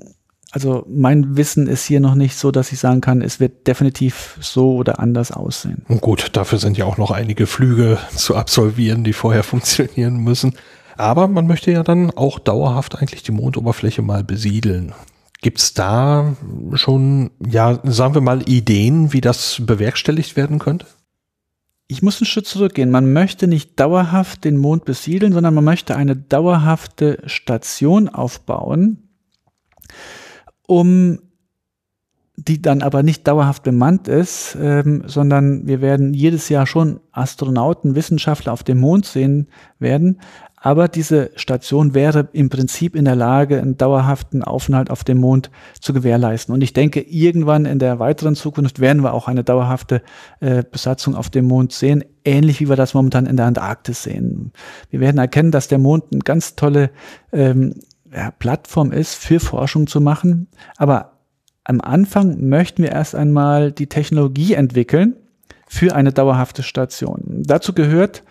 Also mein Wissen ist hier noch nicht so, dass ich sagen kann, es wird definitiv so oder anders aussehen. Gut, dafür sind ja auch noch einige Flüge zu absolvieren, die vorher funktionieren müssen. Aber man möchte ja dann auch dauerhaft eigentlich die Mondoberfläche mal besiedeln. Gibt es da schon, ja, sagen wir mal, Ideen, wie das bewerkstelligt werden könnte? Ich muss einen Schritt zurückgehen. Man möchte nicht dauerhaft den Mond besiedeln, sondern man möchte eine dauerhafte Station aufbauen, um die dann aber nicht dauerhaft bemannt ist, ähm, sondern wir werden jedes Jahr schon Astronauten, Wissenschaftler auf dem Mond sehen werden. Aber diese Station wäre im Prinzip in der Lage, einen dauerhaften Aufenthalt auf dem Mond zu gewährleisten. Und ich denke, irgendwann in der weiteren Zukunft werden wir auch eine dauerhafte äh, Besatzung auf dem Mond sehen, ähnlich wie wir das momentan in der Antarktis sehen. Wir werden erkennen, dass der Mond eine ganz tolle ähm, ja, Plattform ist, für Forschung zu machen. Aber am Anfang möchten wir erst einmal die Technologie entwickeln für eine dauerhafte Station. Dazu gehört,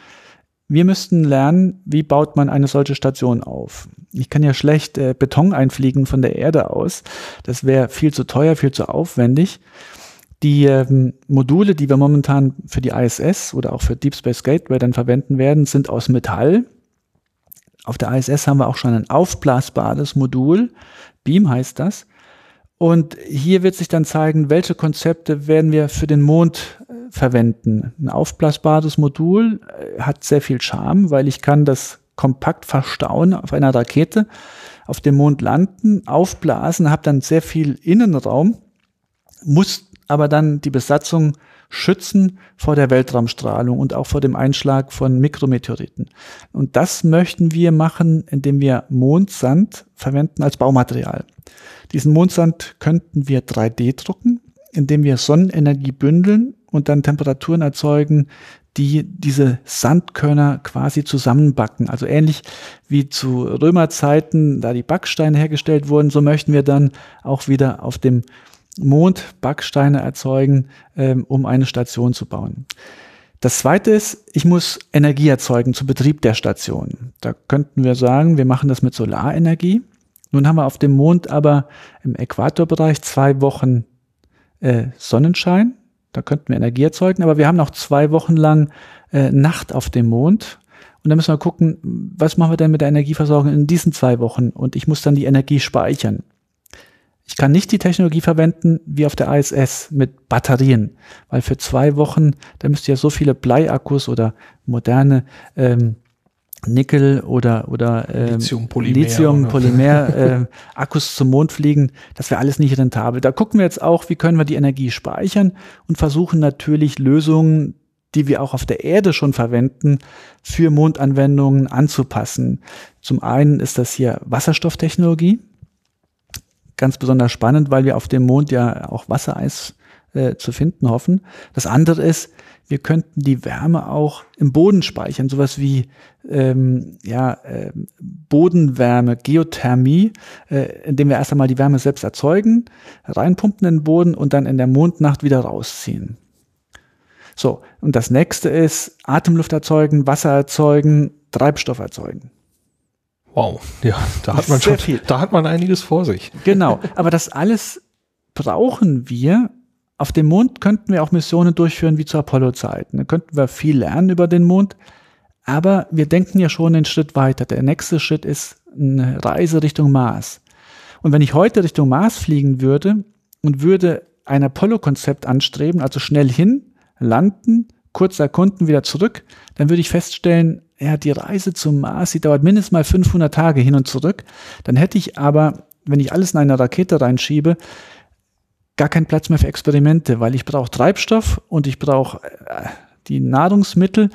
wir müssten lernen, wie baut man eine solche Station auf. Ich kann ja schlecht äh, Beton einfliegen von der Erde aus. Das wäre viel zu teuer, viel zu aufwendig. Die ähm, Module, die wir momentan für die ISS oder auch für Deep Space Gateway dann verwenden werden, sind aus Metall. Auf der ISS haben wir auch schon ein aufblasbares Modul. Beam heißt das. Und hier wird sich dann zeigen, welche Konzepte werden wir für den Mond verwenden. Ein aufblasbares Modul äh, hat sehr viel Charme, weil ich kann das kompakt verstauen auf einer Rakete, auf dem Mond landen, aufblasen, habe dann sehr viel Innenraum, muss aber dann die Besatzung schützen vor der Weltraumstrahlung und auch vor dem Einschlag von Mikrometeoriten. Und das möchten wir machen, indem wir Mondsand verwenden als Baumaterial. Diesen Mondsand könnten wir 3D drucken, indem wir Sonnenenergie bündeln und dann Temperaturen erzeugen, die diese Sandkörner quasi zusammenbacken. Also ähnlich wie zu Römerzeiten, da die Backsteine hergestellt wurden, so möchten wir dann auch wieder auf dem Mond Backsteine erzeugen, ähm, um eine Station zu bauen. Das zweite ist, ich muss Energie erzeugen zum Betrieb der Station. Da könnten wir sagen, wir machen das mit Solarenergie. Nun haben wir auf dem Mond aber im Äquatorbereich zwei Wochen äh, Sonnenschein. Da könnten wir Energie erzeugen, aber wir haben noch zwei Wochen lang äh, Nacht auf dem Mond. Und da müssen wir gucken, was machen wir denn mit der Energieversorgung in diesen zwei Wochen? Und ich muss dann die Energie speichern. Ich kann nicht die Technologie verwenden wie auf der ISS mit Batterien, weil für zwei Wochen, da müsst ihr ja so viele Bleiakkus oder moderne ähm, Nickel oder oder ähm, Lithium-Polymer Lithium, Polymer, äh, Akkus zum Mond fliegen, das wäre alles nicht rentabel. Da gucken wir jetzt auch, wie können wir die Energie speichern und versuchen natürlich Lösungen, die wir auch auf der Erde schon verwenden, für Mondanwendungen anzupassen. Zum einen ist das hier Wasserstofftechnologie, ganz besonders spannend, weil wir auf dem Mond ja auch Wassereis äh, zu finden hoffen. Das andere ist, wir könnten die Wärme auch im Boden speichern, sowas wie ähm, ja, äh, Bodenwärme, Geothermie, äh, indem wir erst einmal die Wärme selbst erzeugen, reinpumpen in den Boden und dann in der Mondnacht wieder rausziehen. So, und das nächste ist Atemluft erzeugen, Wasser erzeugen, Treibstoff erzeugen. Wow, ja, da hat man schon, viel. da hat man einiges vor sich. Genau, aber das alles brauchen wir, auf dem Mond könnten wir auch Missionen durchführen wie zu Apollo-Zeiten. Da könnten wir viel lernen über den Mond. Aber wir denken ja schon einen Schritt weiter. Der nächste Schritt ist eine Reise Richtung Mars. Und wenn ich heute Richtung Mars fliegen würde und würde ein Apollo-Konzept anstreben, also schnell hin, landen, kurz erkunden, wieder zurück, dann würde ich feststellen, ja, die Reise zum Mars, die dauert mindestens mal 500 Tage hin und zurück. Dann hätte ich aber, wenn ich alles in eine Rakete reinschiebe, gar keinen Platz mehr für Experimente, weil ich brauche Treibstoff und ich brauche äh, die Nahrungsmittel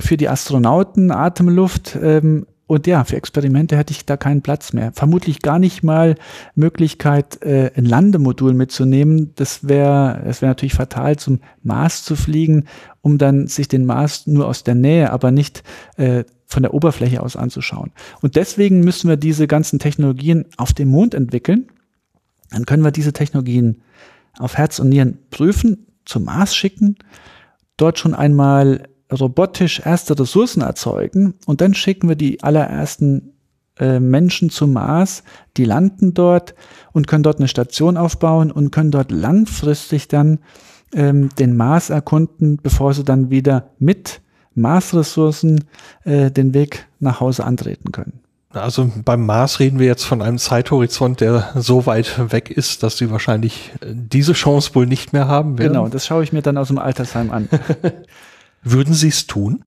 für die Astronauten, Atemluft ähm, und ja, für Experimente hätte ich da keinen Platz mehr. Vermutlich gar nicht mal Möglichkeit, äh, ein Landemodul mitzunehmen. Das wäre das wäre natürlich fatal, zum Mars zu fliegen, um dann sich den Mars nur aus der Nähe, aber nicht äh, von der Oberfläche aus anzuschauen. Und deswegen müssen wir diese ganzen Technologien auf dem Mond entwickeln. Dann können wir diese Technologien auf Herz und Nieren prüfen, zum Mars schicken, dort schon einmal robotisch erste Ressourcen erzeugen und dann schicken wir die allerersten äh, Menschen zum Mars, die landen dort und können dort eine Station aufbauen und können dort langfristig dann ähm, den Mars erkunden, bevor sie dann wieder mit Marsressourcen äh, den Weg nach Hause antreten können. Also beim Mars reden wir jetzt von einem Zeithorizont, der so weit weg ist, dass sie wahrscheinlich äh, diese Chance wohl nicht mehr haben werden. Genau, das schaue ich mir dann aus dem Altersheim an. Würden Sie es tun?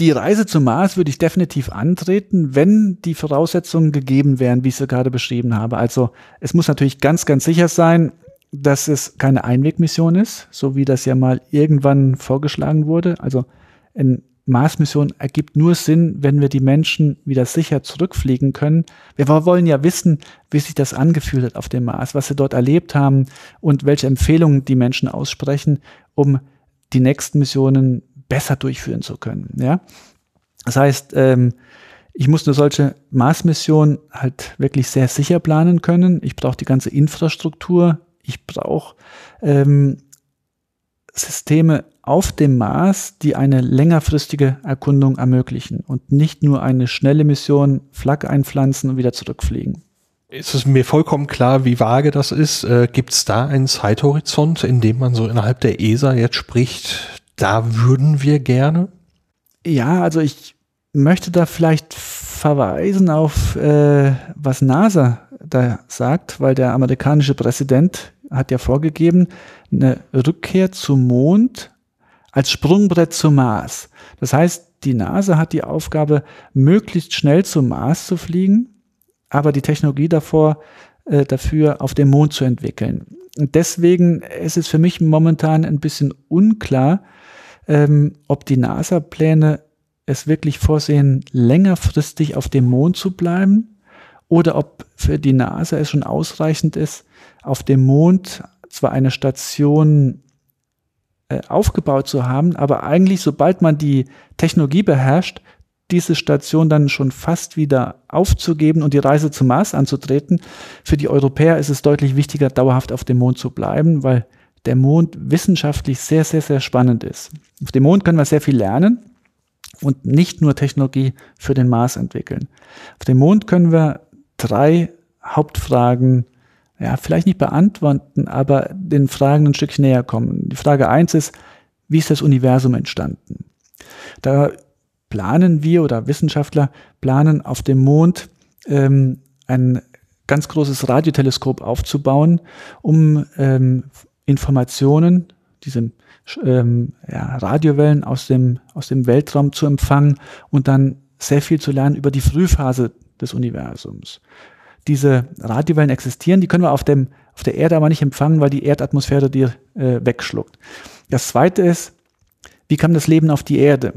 Die Reise zum Mars würde ich definitiv antreten, wenn die Voraussetzungen gegeben wären, wie ich sie gerade beschrieben habe. Also es muss natürlich ganz, ganz sicher sein, dass es keine Einwegmission ist, so wie das ja mal irgendwann vorgeschlagen wurde. Also eine Mars-Mission ergibt nur Sinn, wenn wir die Menschen wieder sicher zurückfliegen können. Wir wollen ja wissen, wie sich das angefühlt hat auf dem Mars, was sie dort erlebt haben und welche Empfehlungen die Menschen aussprechen, um die nächsten Missionen besser durchführen zu können. Ja? Das heißt, ähm, ich muss eine solche Mars-Mission halt wirklich sehr sicher planen können. Ich brauche die ganze Infrastruktur. Ich brauche ähm, Systeme auf dem Mars, die eine längerfristige Erkundung ermöglichen und nicht nur eine schnelle Mission, Flagge einpflanzen und wieder zurückfliegen. Ist es mir vollkommen klar, wie vage das ist? Äh, Gibt es da einen Zeithorizont, in dem man so innerhalb der ESA jetzt spricht, da würden wir gerne? Ja, also ich möchte da vielleicht verweisen auf, äh, was NASA da sagt, weil der amerikanische Präsident hat ja vorgegeben, eine Rückkehr zum Mond als Sprungbrett zum Mars. Das heißt, die NASA hat die Aufgabe, möglichst schnell zum Mars zu fliegen, aber die Technologie davor, äh, dafür auf dem Mond zu entwickeln. Und deswegen ist es für mich momentan ein bisschen unklar, ähm, ob die NASA-Pläne es wirklich vorsehen, längerfristig auf dem Mond zu bleiben oder ob für die NASA es schon ausreichend ist, auf dem Mond zwar eine Station äh, aufgebaut zu haben, aber eigentlich, sobald man die Technologie beherrscht, diese Station dann schon fast wieder aufzugeben und die Reise zum Mars anzutreten. Für die Europäer ist es deutlich wichtiger, dauerhaft auf dem Mond zu bleiben, weil der Mond wissenschaftlich sehr, sehr, sehr spannend ist. Auf dem Mond können wir sehr viel lernen und nicht nur Technologie für den Mars entwickeln. Auf dem Mond können wir drei Hauptfragen, ja, vielleicht nicht beantworten, aber den Fragen ein Stückchen näher kommen. Die Frage eins ist, wie ist das Universum entstanden? Da planen wir oder Wissenschaftler planen auf dem Mond ähm, ein ganz großes Radioteleskop aufzubauen, um ähm, Informationen, diese ähm, ja, Radiowellen aus dem, aus dem Weltraum zu empfangen und dann sehr viel zu lernen über die Frühphase des Universums. Diese Radiowellen existieren, die können wir auf, dem, auf der Erde aber nicht empfangen, weil die Erdatmosphäre die äh, wegschluckt. Das zweite ist, wie kam das Leben auf die Erde?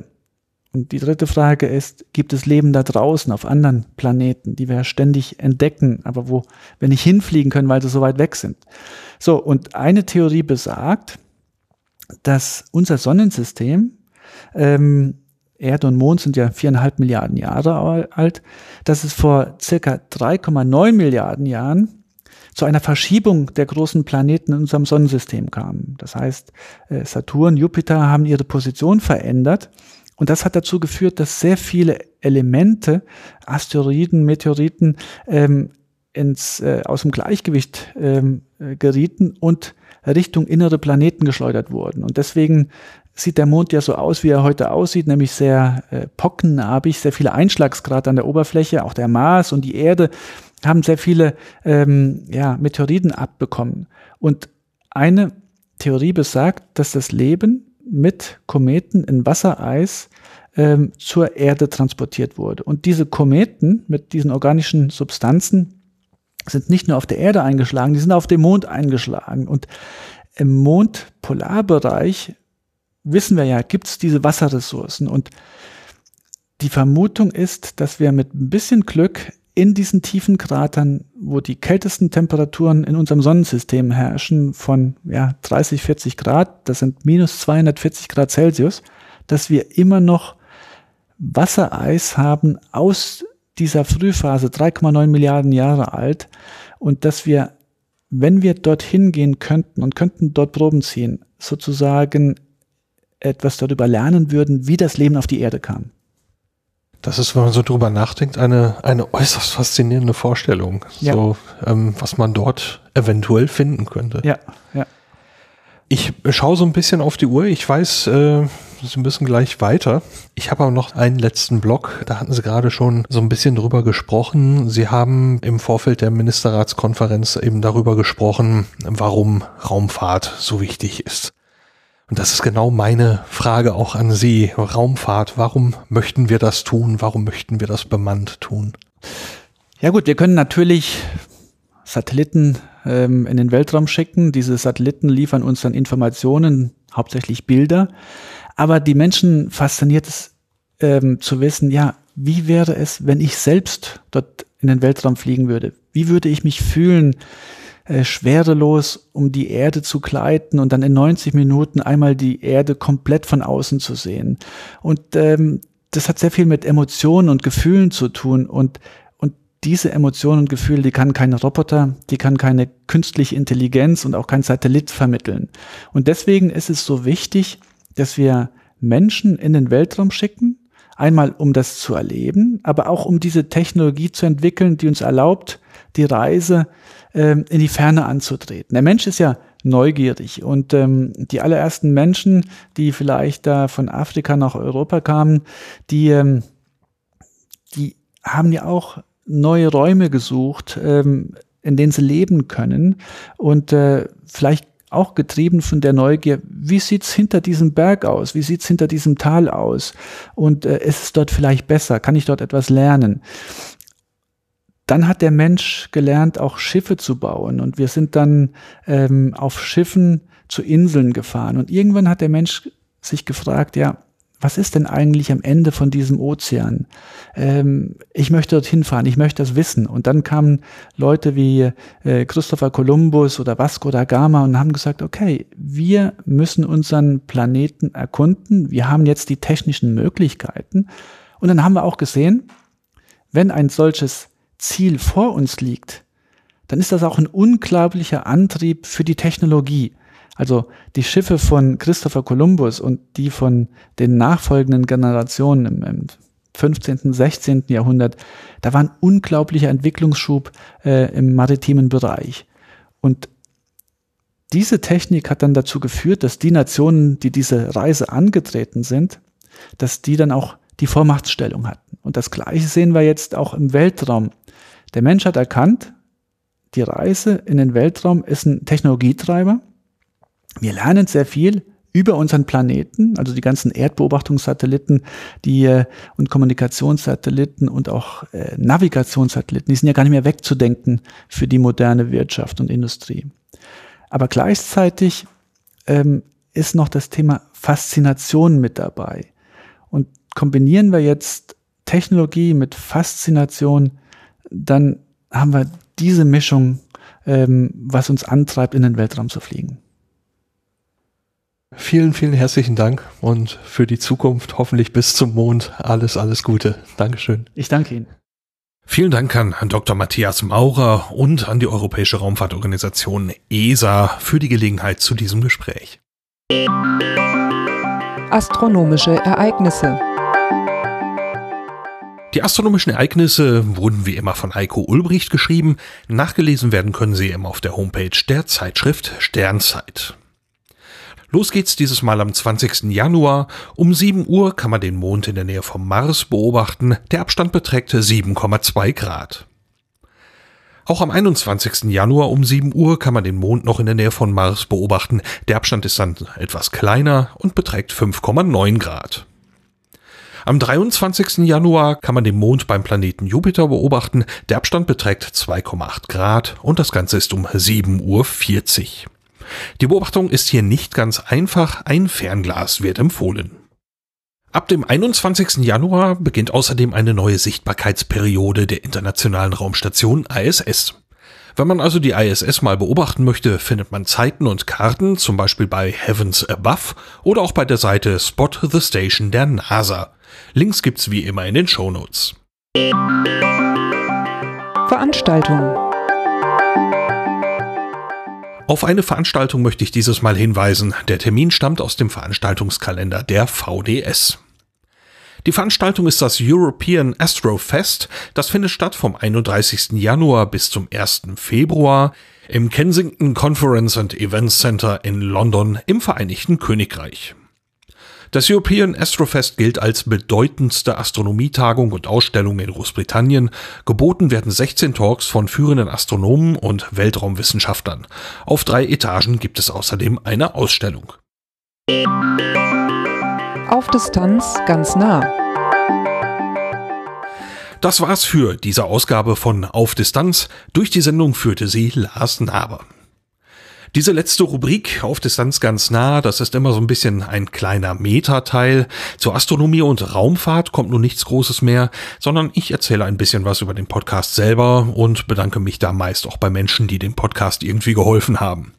Und die dritte Frage ist, gibt es Leben da draußen auf anderen Planeten, die wir ständig entdecken, aber wo wir nicht hinfliegen können, weil sie so weit weg sind? So, und eine Theorie besagt, dass unser Sonnensystem, ähm, Erde und Mond sind ja viereinhalb Milliarden Jahre alt, dass es vor circa 3,9 Milliarden Jahren zu einer Verschiebung der großen Planeten in unserem Sonnensystem kam. Das heißt, äh, Saturn, Jupiter haben ihre Position verändert und das hat dazu geführt, dass sehr viele Elemente, Asteroiden, Meteoriten, ähm, ins, äh, aus dem Gleichgewicht ähm, äh, gerieten und Richtung innere Planeten geschleudert wurden. Und deswegen sieht der Mond ja so aus, wie er heute aussieht, nämlich sehr äh, pockennarbig, sehr viele Einschlagsgrad an der Oberfläche, auch der Mars und die Erde haben sehr viele ähm, ja, Meteoriten abbekommen. Und eine Theorie besagt, dass das Leben mit Kometen in Wassereis ähm, zur Erde transportiert wurde. Und diese Kometen mit diesen organischen Substanzen sind nicht nur auf der Erde eingeschlagen, die sind auf dem Mond eingeschlagen. Und im Mondpolarbereich wissen wir ja, gibt es diese Wasserressourcen. Und die Vermutung ist, dass wir mit ein bisschen Glück in diesen tiefen Kratern, wo die kältesten Temperaturen in unserem Sonnensystem herrschen, von ja, 30, 40 Grad, das sind minus 240 Grad Celsius, dass wir immer noch Wassereis haben aus dieser Frühphase, 3,9 Milliarden Jahre alt, und dass wir, wenn wir dorthin gehen könnten und könnten dort Proben ziehen, sozusagen etwas darüber lernen würden, wie das Leben auf die Erde kam. Das ist, wenn man so drüber nachdenkt, eine, eine äußerst faszinierende Vorstellung. Ja. So, ähm, was man dort eventuell finden könnte. Ja, ja. Ich schaue so ein bisschen auf die Uhr. Ich weiß, äh, Sie müssen gleich weiter. Ich habe aber noch einen letzten Block. Da hatten Sie gerade schon so ein bisschen drüber gesprochen. Sie haben im Vorfeld der Ministerratskonferenz eben darüber gesprochen, warum Raumfahrt so wichtig ist. Und das ist genau meine Frage auch an Sie. Raumfahrt, warum möchten wir das tun? Warum möchten wir das bemannt tun? Ja gut, wir können natürlich Satelliten ähm, in den Weltraum schicken. Diese Satelliten liefern uns dann Informationen, hauptsächlich Bilder. Aber die Menschen fasziniert es ähm, zu wissen, ja, wie wäre es, wenn ich selbst dort in den Weltraum fliegen würde? Wie würde ich mich fühlen? Äh, schwerelos um die Erde zu gleiten und dann in 90 Minuten einmal die Erde komplett von außen zu sehen. Und ähm, das hat sehr viel mit Emotionen und Gefühlen zu tun und und diese Emotionen und Gefühle, die kann kein Roboter, die kann keine künstliche Intelligenz und auch kein Satellit vermitteln. Und deswegen ist es so wichtig, dass wir Menschen in den Weltraum schicken, einmal um das zu erleben, aber auch um diese Technologie zu entwickeln, die uns erlaubt, die Reise ähm, in die Ferne anzutreten. Der Mensch ist ja neugierig und ähm, die allerersten Menschen, die vielleicht da von Afrika nach Europa kamen, die, ähm, die haben ja auch neue Räume gesucht, ähm, in denen sie leben können und äh, vielleicht auch getrieben von der Neugier, wie sieht's hinter diesem Berg aus, wie sieht's hinter diesem Tal aus und äh, ist es dort vielleicht besser, kann ich dort etwas lernen? Dann hat der Mensch gelernt, auch Schiffe zu bauen. Und wir sind dann ähm, auf Schiffen zu Inseln gefahren. Und irgendwann hat der Mensch sich gefragt, ja, was ist denn eigentlich am Ende von diesem Ozean? Ähm, ich möchte dorthin fahren, ich möchte das wissen. Und dann kamen Leute wie äh, Christopher Columbus oder Vasco da Gama und haben gesagt, okay, wir müssen unseren Planeten erkunden, wir haben jetzt die technischen Möglichkeiten. Und dann haben wir auch gesehen, wenn ein solches Ziel vor uns liegt, dann ist das auch ein unglaublicher Antrieb für die Technologie. Also die Schiffe von Christopher Columbus und die von den nachfolgenden Generationen im, im 15., 16. Jahrhundert, da war ein unglaublicher Entwicklungsschub äh, im maritimen Bereich. Und diese Technik hat dann dazu geführt, dass die Nationen, die diese Reise angetreten sind, dass die dann auch die Vormachtstellung hatten. Und das Gleiche sehen wir jetzt auch im Weltraum. Der Mensch hat erkannt, die Reise in den Weltraum ist ein Technologietreiber. Wir lernen sehr viel über unseren Planeten, also die ganzen Erdbeobachtungssatelliten, die äh, und Kommunikationssatelliten und auch äh, Navigationssatelliten, die sind ja gar nicht mehr wegzudenken für die moderne Wirtschaft und Industrie. Aber gleichzeitig ähm, ist noch das Thema Faszination mit dabei. Und kombinieren wir jetzt Technologie mit Faszination, dann haben wir diese Mischung, ähm, was uns antreibt, in den Weltraum zu fliegen. Vielen, vielen herzlichen Dank und für die Zukunft hoffentlich bis zum Mond alles, alles Gute. Dankeschön. Ich danke Ihnen. Vielen Dank an Dr. Matthias Maurer und an die Europäische Raumfahrtorganisation ESA für die Gelegenheit zu diesem Gespräch. Astronomische Ereignisse die astronomischen Ereignisse wurden wie immer von Eiko Ulbricht geschrieben. Nachgelesen werden können sie immer auf der Homepage der Zeitschrift Sternzeit. Los geht's dieses Mal am 20. Januar. Um 7 Uhr kann man den Mond in der Nähe vom Mars beobachten. Der Abstand beträgt 7,2 Grad. Auch am 21. Januar um 7 Uhr kann man den Mond noch in der Nähe von Mars beobachten. Der Abstand ist dann etwas kleiner und beträgt 5,9 Grad. Am 23. Januar kann man den Mond beim Planeten Jupiter beobachten. Der Abstand beträgt 2,8 Grad und das Ganze ist um 7.40 Uhr. Die Beobachtung ist hier nicht ganz einfach. Ein Fernglas wird empfohlen. Ab dem 21. Januar beginnt außerdem eine neue Sichtbarkeitsperiode der Internationalen Raumstation ISS. Wenn man also die ISS mal beobachten möchte, findet man Zeiten und Karten, zum Beispiel bei Heavens Above oder auch bei der Seite Spot the Station der NASA. Links gibt's wie immer in den Shownotes. Veranstaltung. Auf eine Veranstaltung möchte ich dieses Mal hinweisen. Der Termin stammt aus dem Veranstaltungskalender der VDS. Die Veranstaltung ist das European Astro Fest. Das findet statt vom 31. Januar bis zum 1. Februar im Kensington Conference and Events Center in London im Vereinigten Königreich. Das European Astrofest gilt als bedeutendste Astronomietagung und Ausstellung in Großbritannien. Geboten werden 16 Talks von führenden Astronomen und Weltraumwissenschaftlern. Auf drei Etagen gibt es außerdem eine Ausstellung. Auf Distanz ganz nah. Das war's für diese Ausgabe von Auf Distanz. Durch die Sendung führte sie Lars Naber. Diese letzte Rubrik auf Distanz ganz nah, das ist immer so ein bisschen ein kleiner Metateil. Zur Astronomie und Raumfahrt kommt nun nichts Großes mehr, sondern ich erzähle ein bisschen was über den Podcast selber und bedanke mich da meist auch bei Menschen, die dem Podcast irgendwie geholfen haben.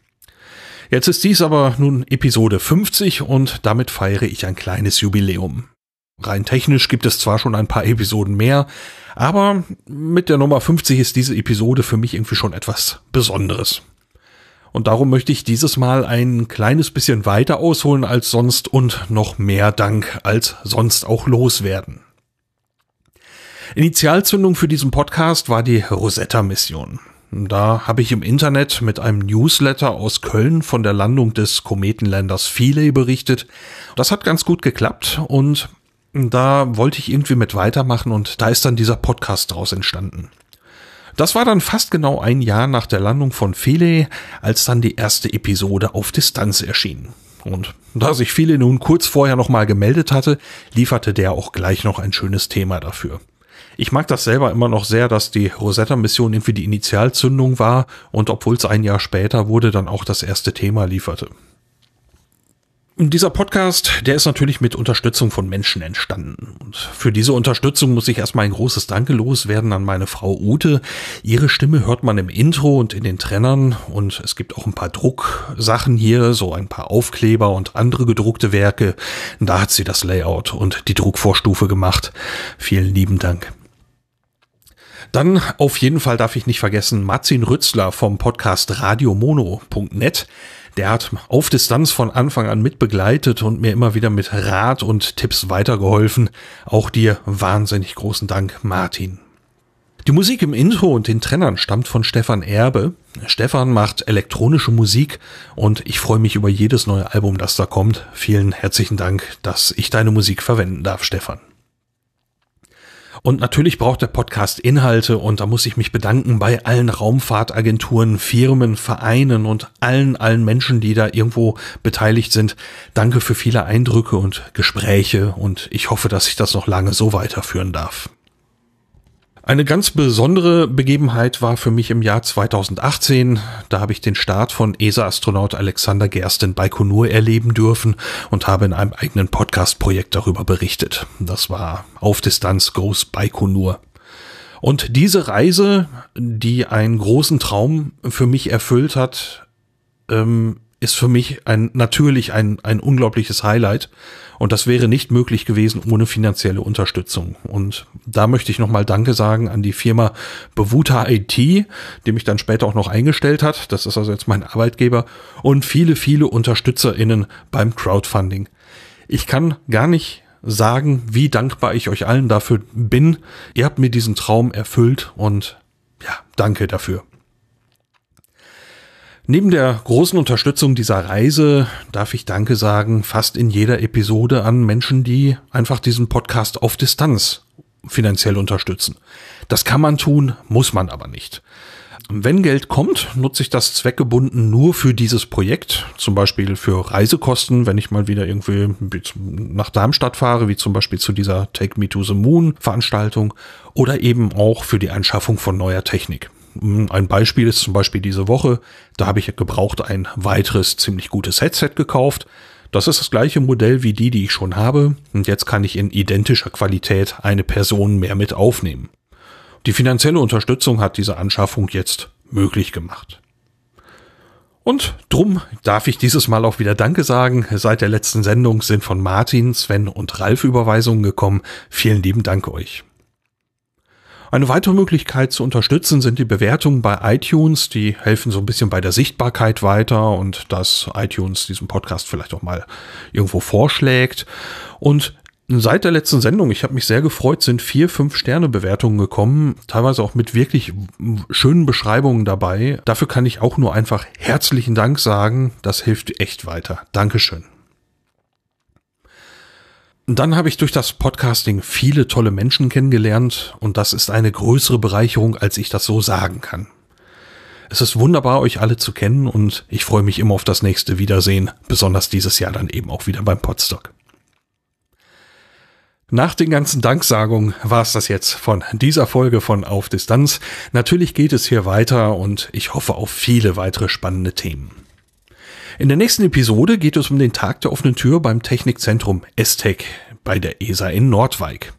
Jetzt ist dies aber nun Episode 50 und damit feiere ich ein kleines Jubiläum. Rein technisch gibt es zwar schon ein paar Episoden mehr, aber mit der Nummer 50 ist diese Episode für mich irgendwie schon etwas Besonderes. Und darum möchte ich dieses Mal ein kleines bisschen weiter ausholen als sonst und noch mehr Dank als sonst auch loswerden. Initialzündung für diesen Podcast war die Rosetta-Mission. Da habe ich im Internet mit einem Newsletter aus Köln von der Landung des Kometenländers Philae berichtet. Das hat ganz gut geklappt und da wollte ich irgendwie mit weitermachen und da ist dann dieser Podcast draus entstanden. Das war dann fast genau ein Jahr nach der Landung von Philae, als dann die erste Episode auf Distanz erschien. Und da sich Philae nun kurz vorher nochmal gemeldet hatte, lieferte der auch gleich noch ein schönes Thema dafür. Ich mag das selber immer noch sehr, dass die Rosetta-Mission irgendwie die Initialzündung war und obwohl es ein Jahr später wurde, dann auch das erste Thema lieferte. Dieser Podcast, der ist natürlich mit Unterstützung von Menschen entstanden. Und für diese Unterstützung muss ich erstmal ein großes Danke loswerden an meine Frau Ute. Ihre Stimme hört man im Intro und in den Trennern und es gibt auch ein paar Drucksachen hier, so ein paar Aufkleber und andere gedruckte Werke. Da hat sie das Layout und die Druckvorstufe gemacht. Vielen lieben Dank. Dann auf jeden Fall darf ich nicht vergessen Martin Rützler vom Podcast radiomono.net. Der hat auf Distanz von Anfang an mitbegleitet und mir immer wieder mit Rat und Tipps weitergeholfen. Auch dir wahnsinnig großen Dank, Martin. Die Musik im Intro und den Trennern stammt von Stefan Erbe. Stefan macht elektronische Musik und ich freue mich über jedes neue Album, das da kommt. Vielen herzlichen Dank, dass ich deine Musik verwenden darf, Stefan. Und natürlich braucht der Podcast Inhalte und da muss ich mich bedanken bei allen Raumfahrtagenturen, Firmen, Vereinen und allen, allen Menschen, die da irgendwo beteiligt sind. Danke für viele Eindrücke und Gespräche und ich hoffe, dass ich das noch lange so weiterführen darf. Eine ganz besondere Begebenheit war für mich im Jahr 2018. Da habe ich den Start von ESA-Astronaut Alexander Gerst in Baikonur erleben dürfen und habe in einem eigenen Podcast-Projekt darüber berichtet. Das war Auf Distanz Goes Baikonur. Und diese Reise, die einen großen Traum für mich erfüllt hat, ähm, ist für mich ein, natürlich ein, ein unglaubliches Highlight. Und das wäre nicht möglich gewesen ohne finanzielle Unterstützung. Und da möchte ich nochmal Danke sagen an die Firma Bewuta IT, die mich dann später auch noch eingestellt hat. Das ist also jetzt mein Arbeitgeber. Und viele, viele UnterstützerInnen beim Crowdfunding. Ich kann gar nicht sagen, wie dankbar ich euch allen dafür bin. Ihr habt mir diesen Traum erfüllt und ja, danke dafür. Neben der großen Unterstützung dieser Reise darf ich Danke sagen fast in jeder Episode an Menschen, die einfach diesen Podcast auf Distanz finanziell unterstützen. Das kann man tun, muss man aber nicht. Wenn Geld kommt, nutze ich das zweckgebunden nur für dieses Projekt, zum Beispiel für Reisekosten, wenn ich mal wieder irgendwie nach Darmstadt fahre, wie zum Beispiel zu dieser Take Me to the Moon Veranstaltung, oder eben auch für die Anschaffung von neuer Technik. Ein Beispiel ist zum Beispiel diese Woche, da habe ich gebraucht ein weiteres ziemlich gutes Headset gekauft. Das ist das gleiche Modell wie die, die ich schon habe, und jetzt kann ich in identischer Qualität eine Person mehr mit aufnehmen. Die finanzielle Unterstützung hat diese Anschaffung jetzt möglich gemacht. Und drum darf ich dieses Mal auch wieder Danke sagen. Seit der letzten Sendung sind von Martin, Sven und Ralf Überweisungen gekommen. Vielen lieben Dank euch. Eine weitere Möglichkeit zu unterstützen sind die Bewertungen bei iTunes. Die helfen so ein bisschen bei der Sichtbarkeit weiter und dass iTunes diesen Podcast vielleicht auch mal irgendwo vorschlägt. Und Seit der letzten Sendung, ich habe mich sehr gefreut, sind vier, fünf Sterne Bewertungen gekommen, teilweise auch mit wirklich schönen Beschreibungen dabei. Dafür kann ich auch nur einfach herzlichen Dank sagen. Das hilft echt weiter. Dankeschön. Dann habe ich durch das Podcasting viele tolle Menschen kennengelernt und das ist eine größere Bereicherung, als ich das so sagen kann. Es ist wunderbar, euch alle zu kennen und ich freue mich immer auf das nächste Wiedersehen, besonders dieses Jahr dann eben auch wieder beim Podstock. Nach den ganzen Danksagungen war es das jetzt von dieser Folge von Auf Distanz. Natürlich geht es hier weiter und ich hoffe auf viele weitere spannende Themen. In der nächsten Episode geht es um den Tag der offenen Tür beim Technikzentrum ESTEC bei der ESA in Nordwijk.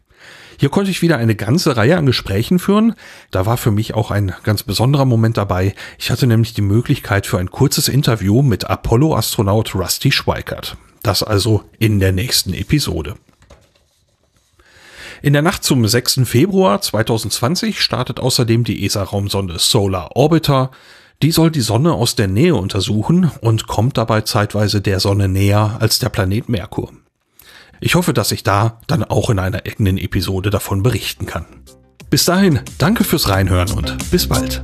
Hier konnte ich wieder eine ganze Reihe an Gesprächen führen. Da war für mich auch ein ganz besonderer Moment dabei. Ich hatte nämlich die Möglichkeit für ein kurzes Interview mit Apollo-Astronaut Rusty Schweikert. Das also in der nächsten Episode. In der Nacht zum 6. Februar 2020 startet außerdem die ESA-Raumsonde Solar Orbiter. Die soll die Sonne aus der Nähe untersuchen und kommt dabei zeitweise der Sonne näher als der Planet Merkur. Ich hoffe, dass ich da dann auch in einer eigenen Episode davon berichten kann. Bis dahin, danke fürs Reinhören und bis bald.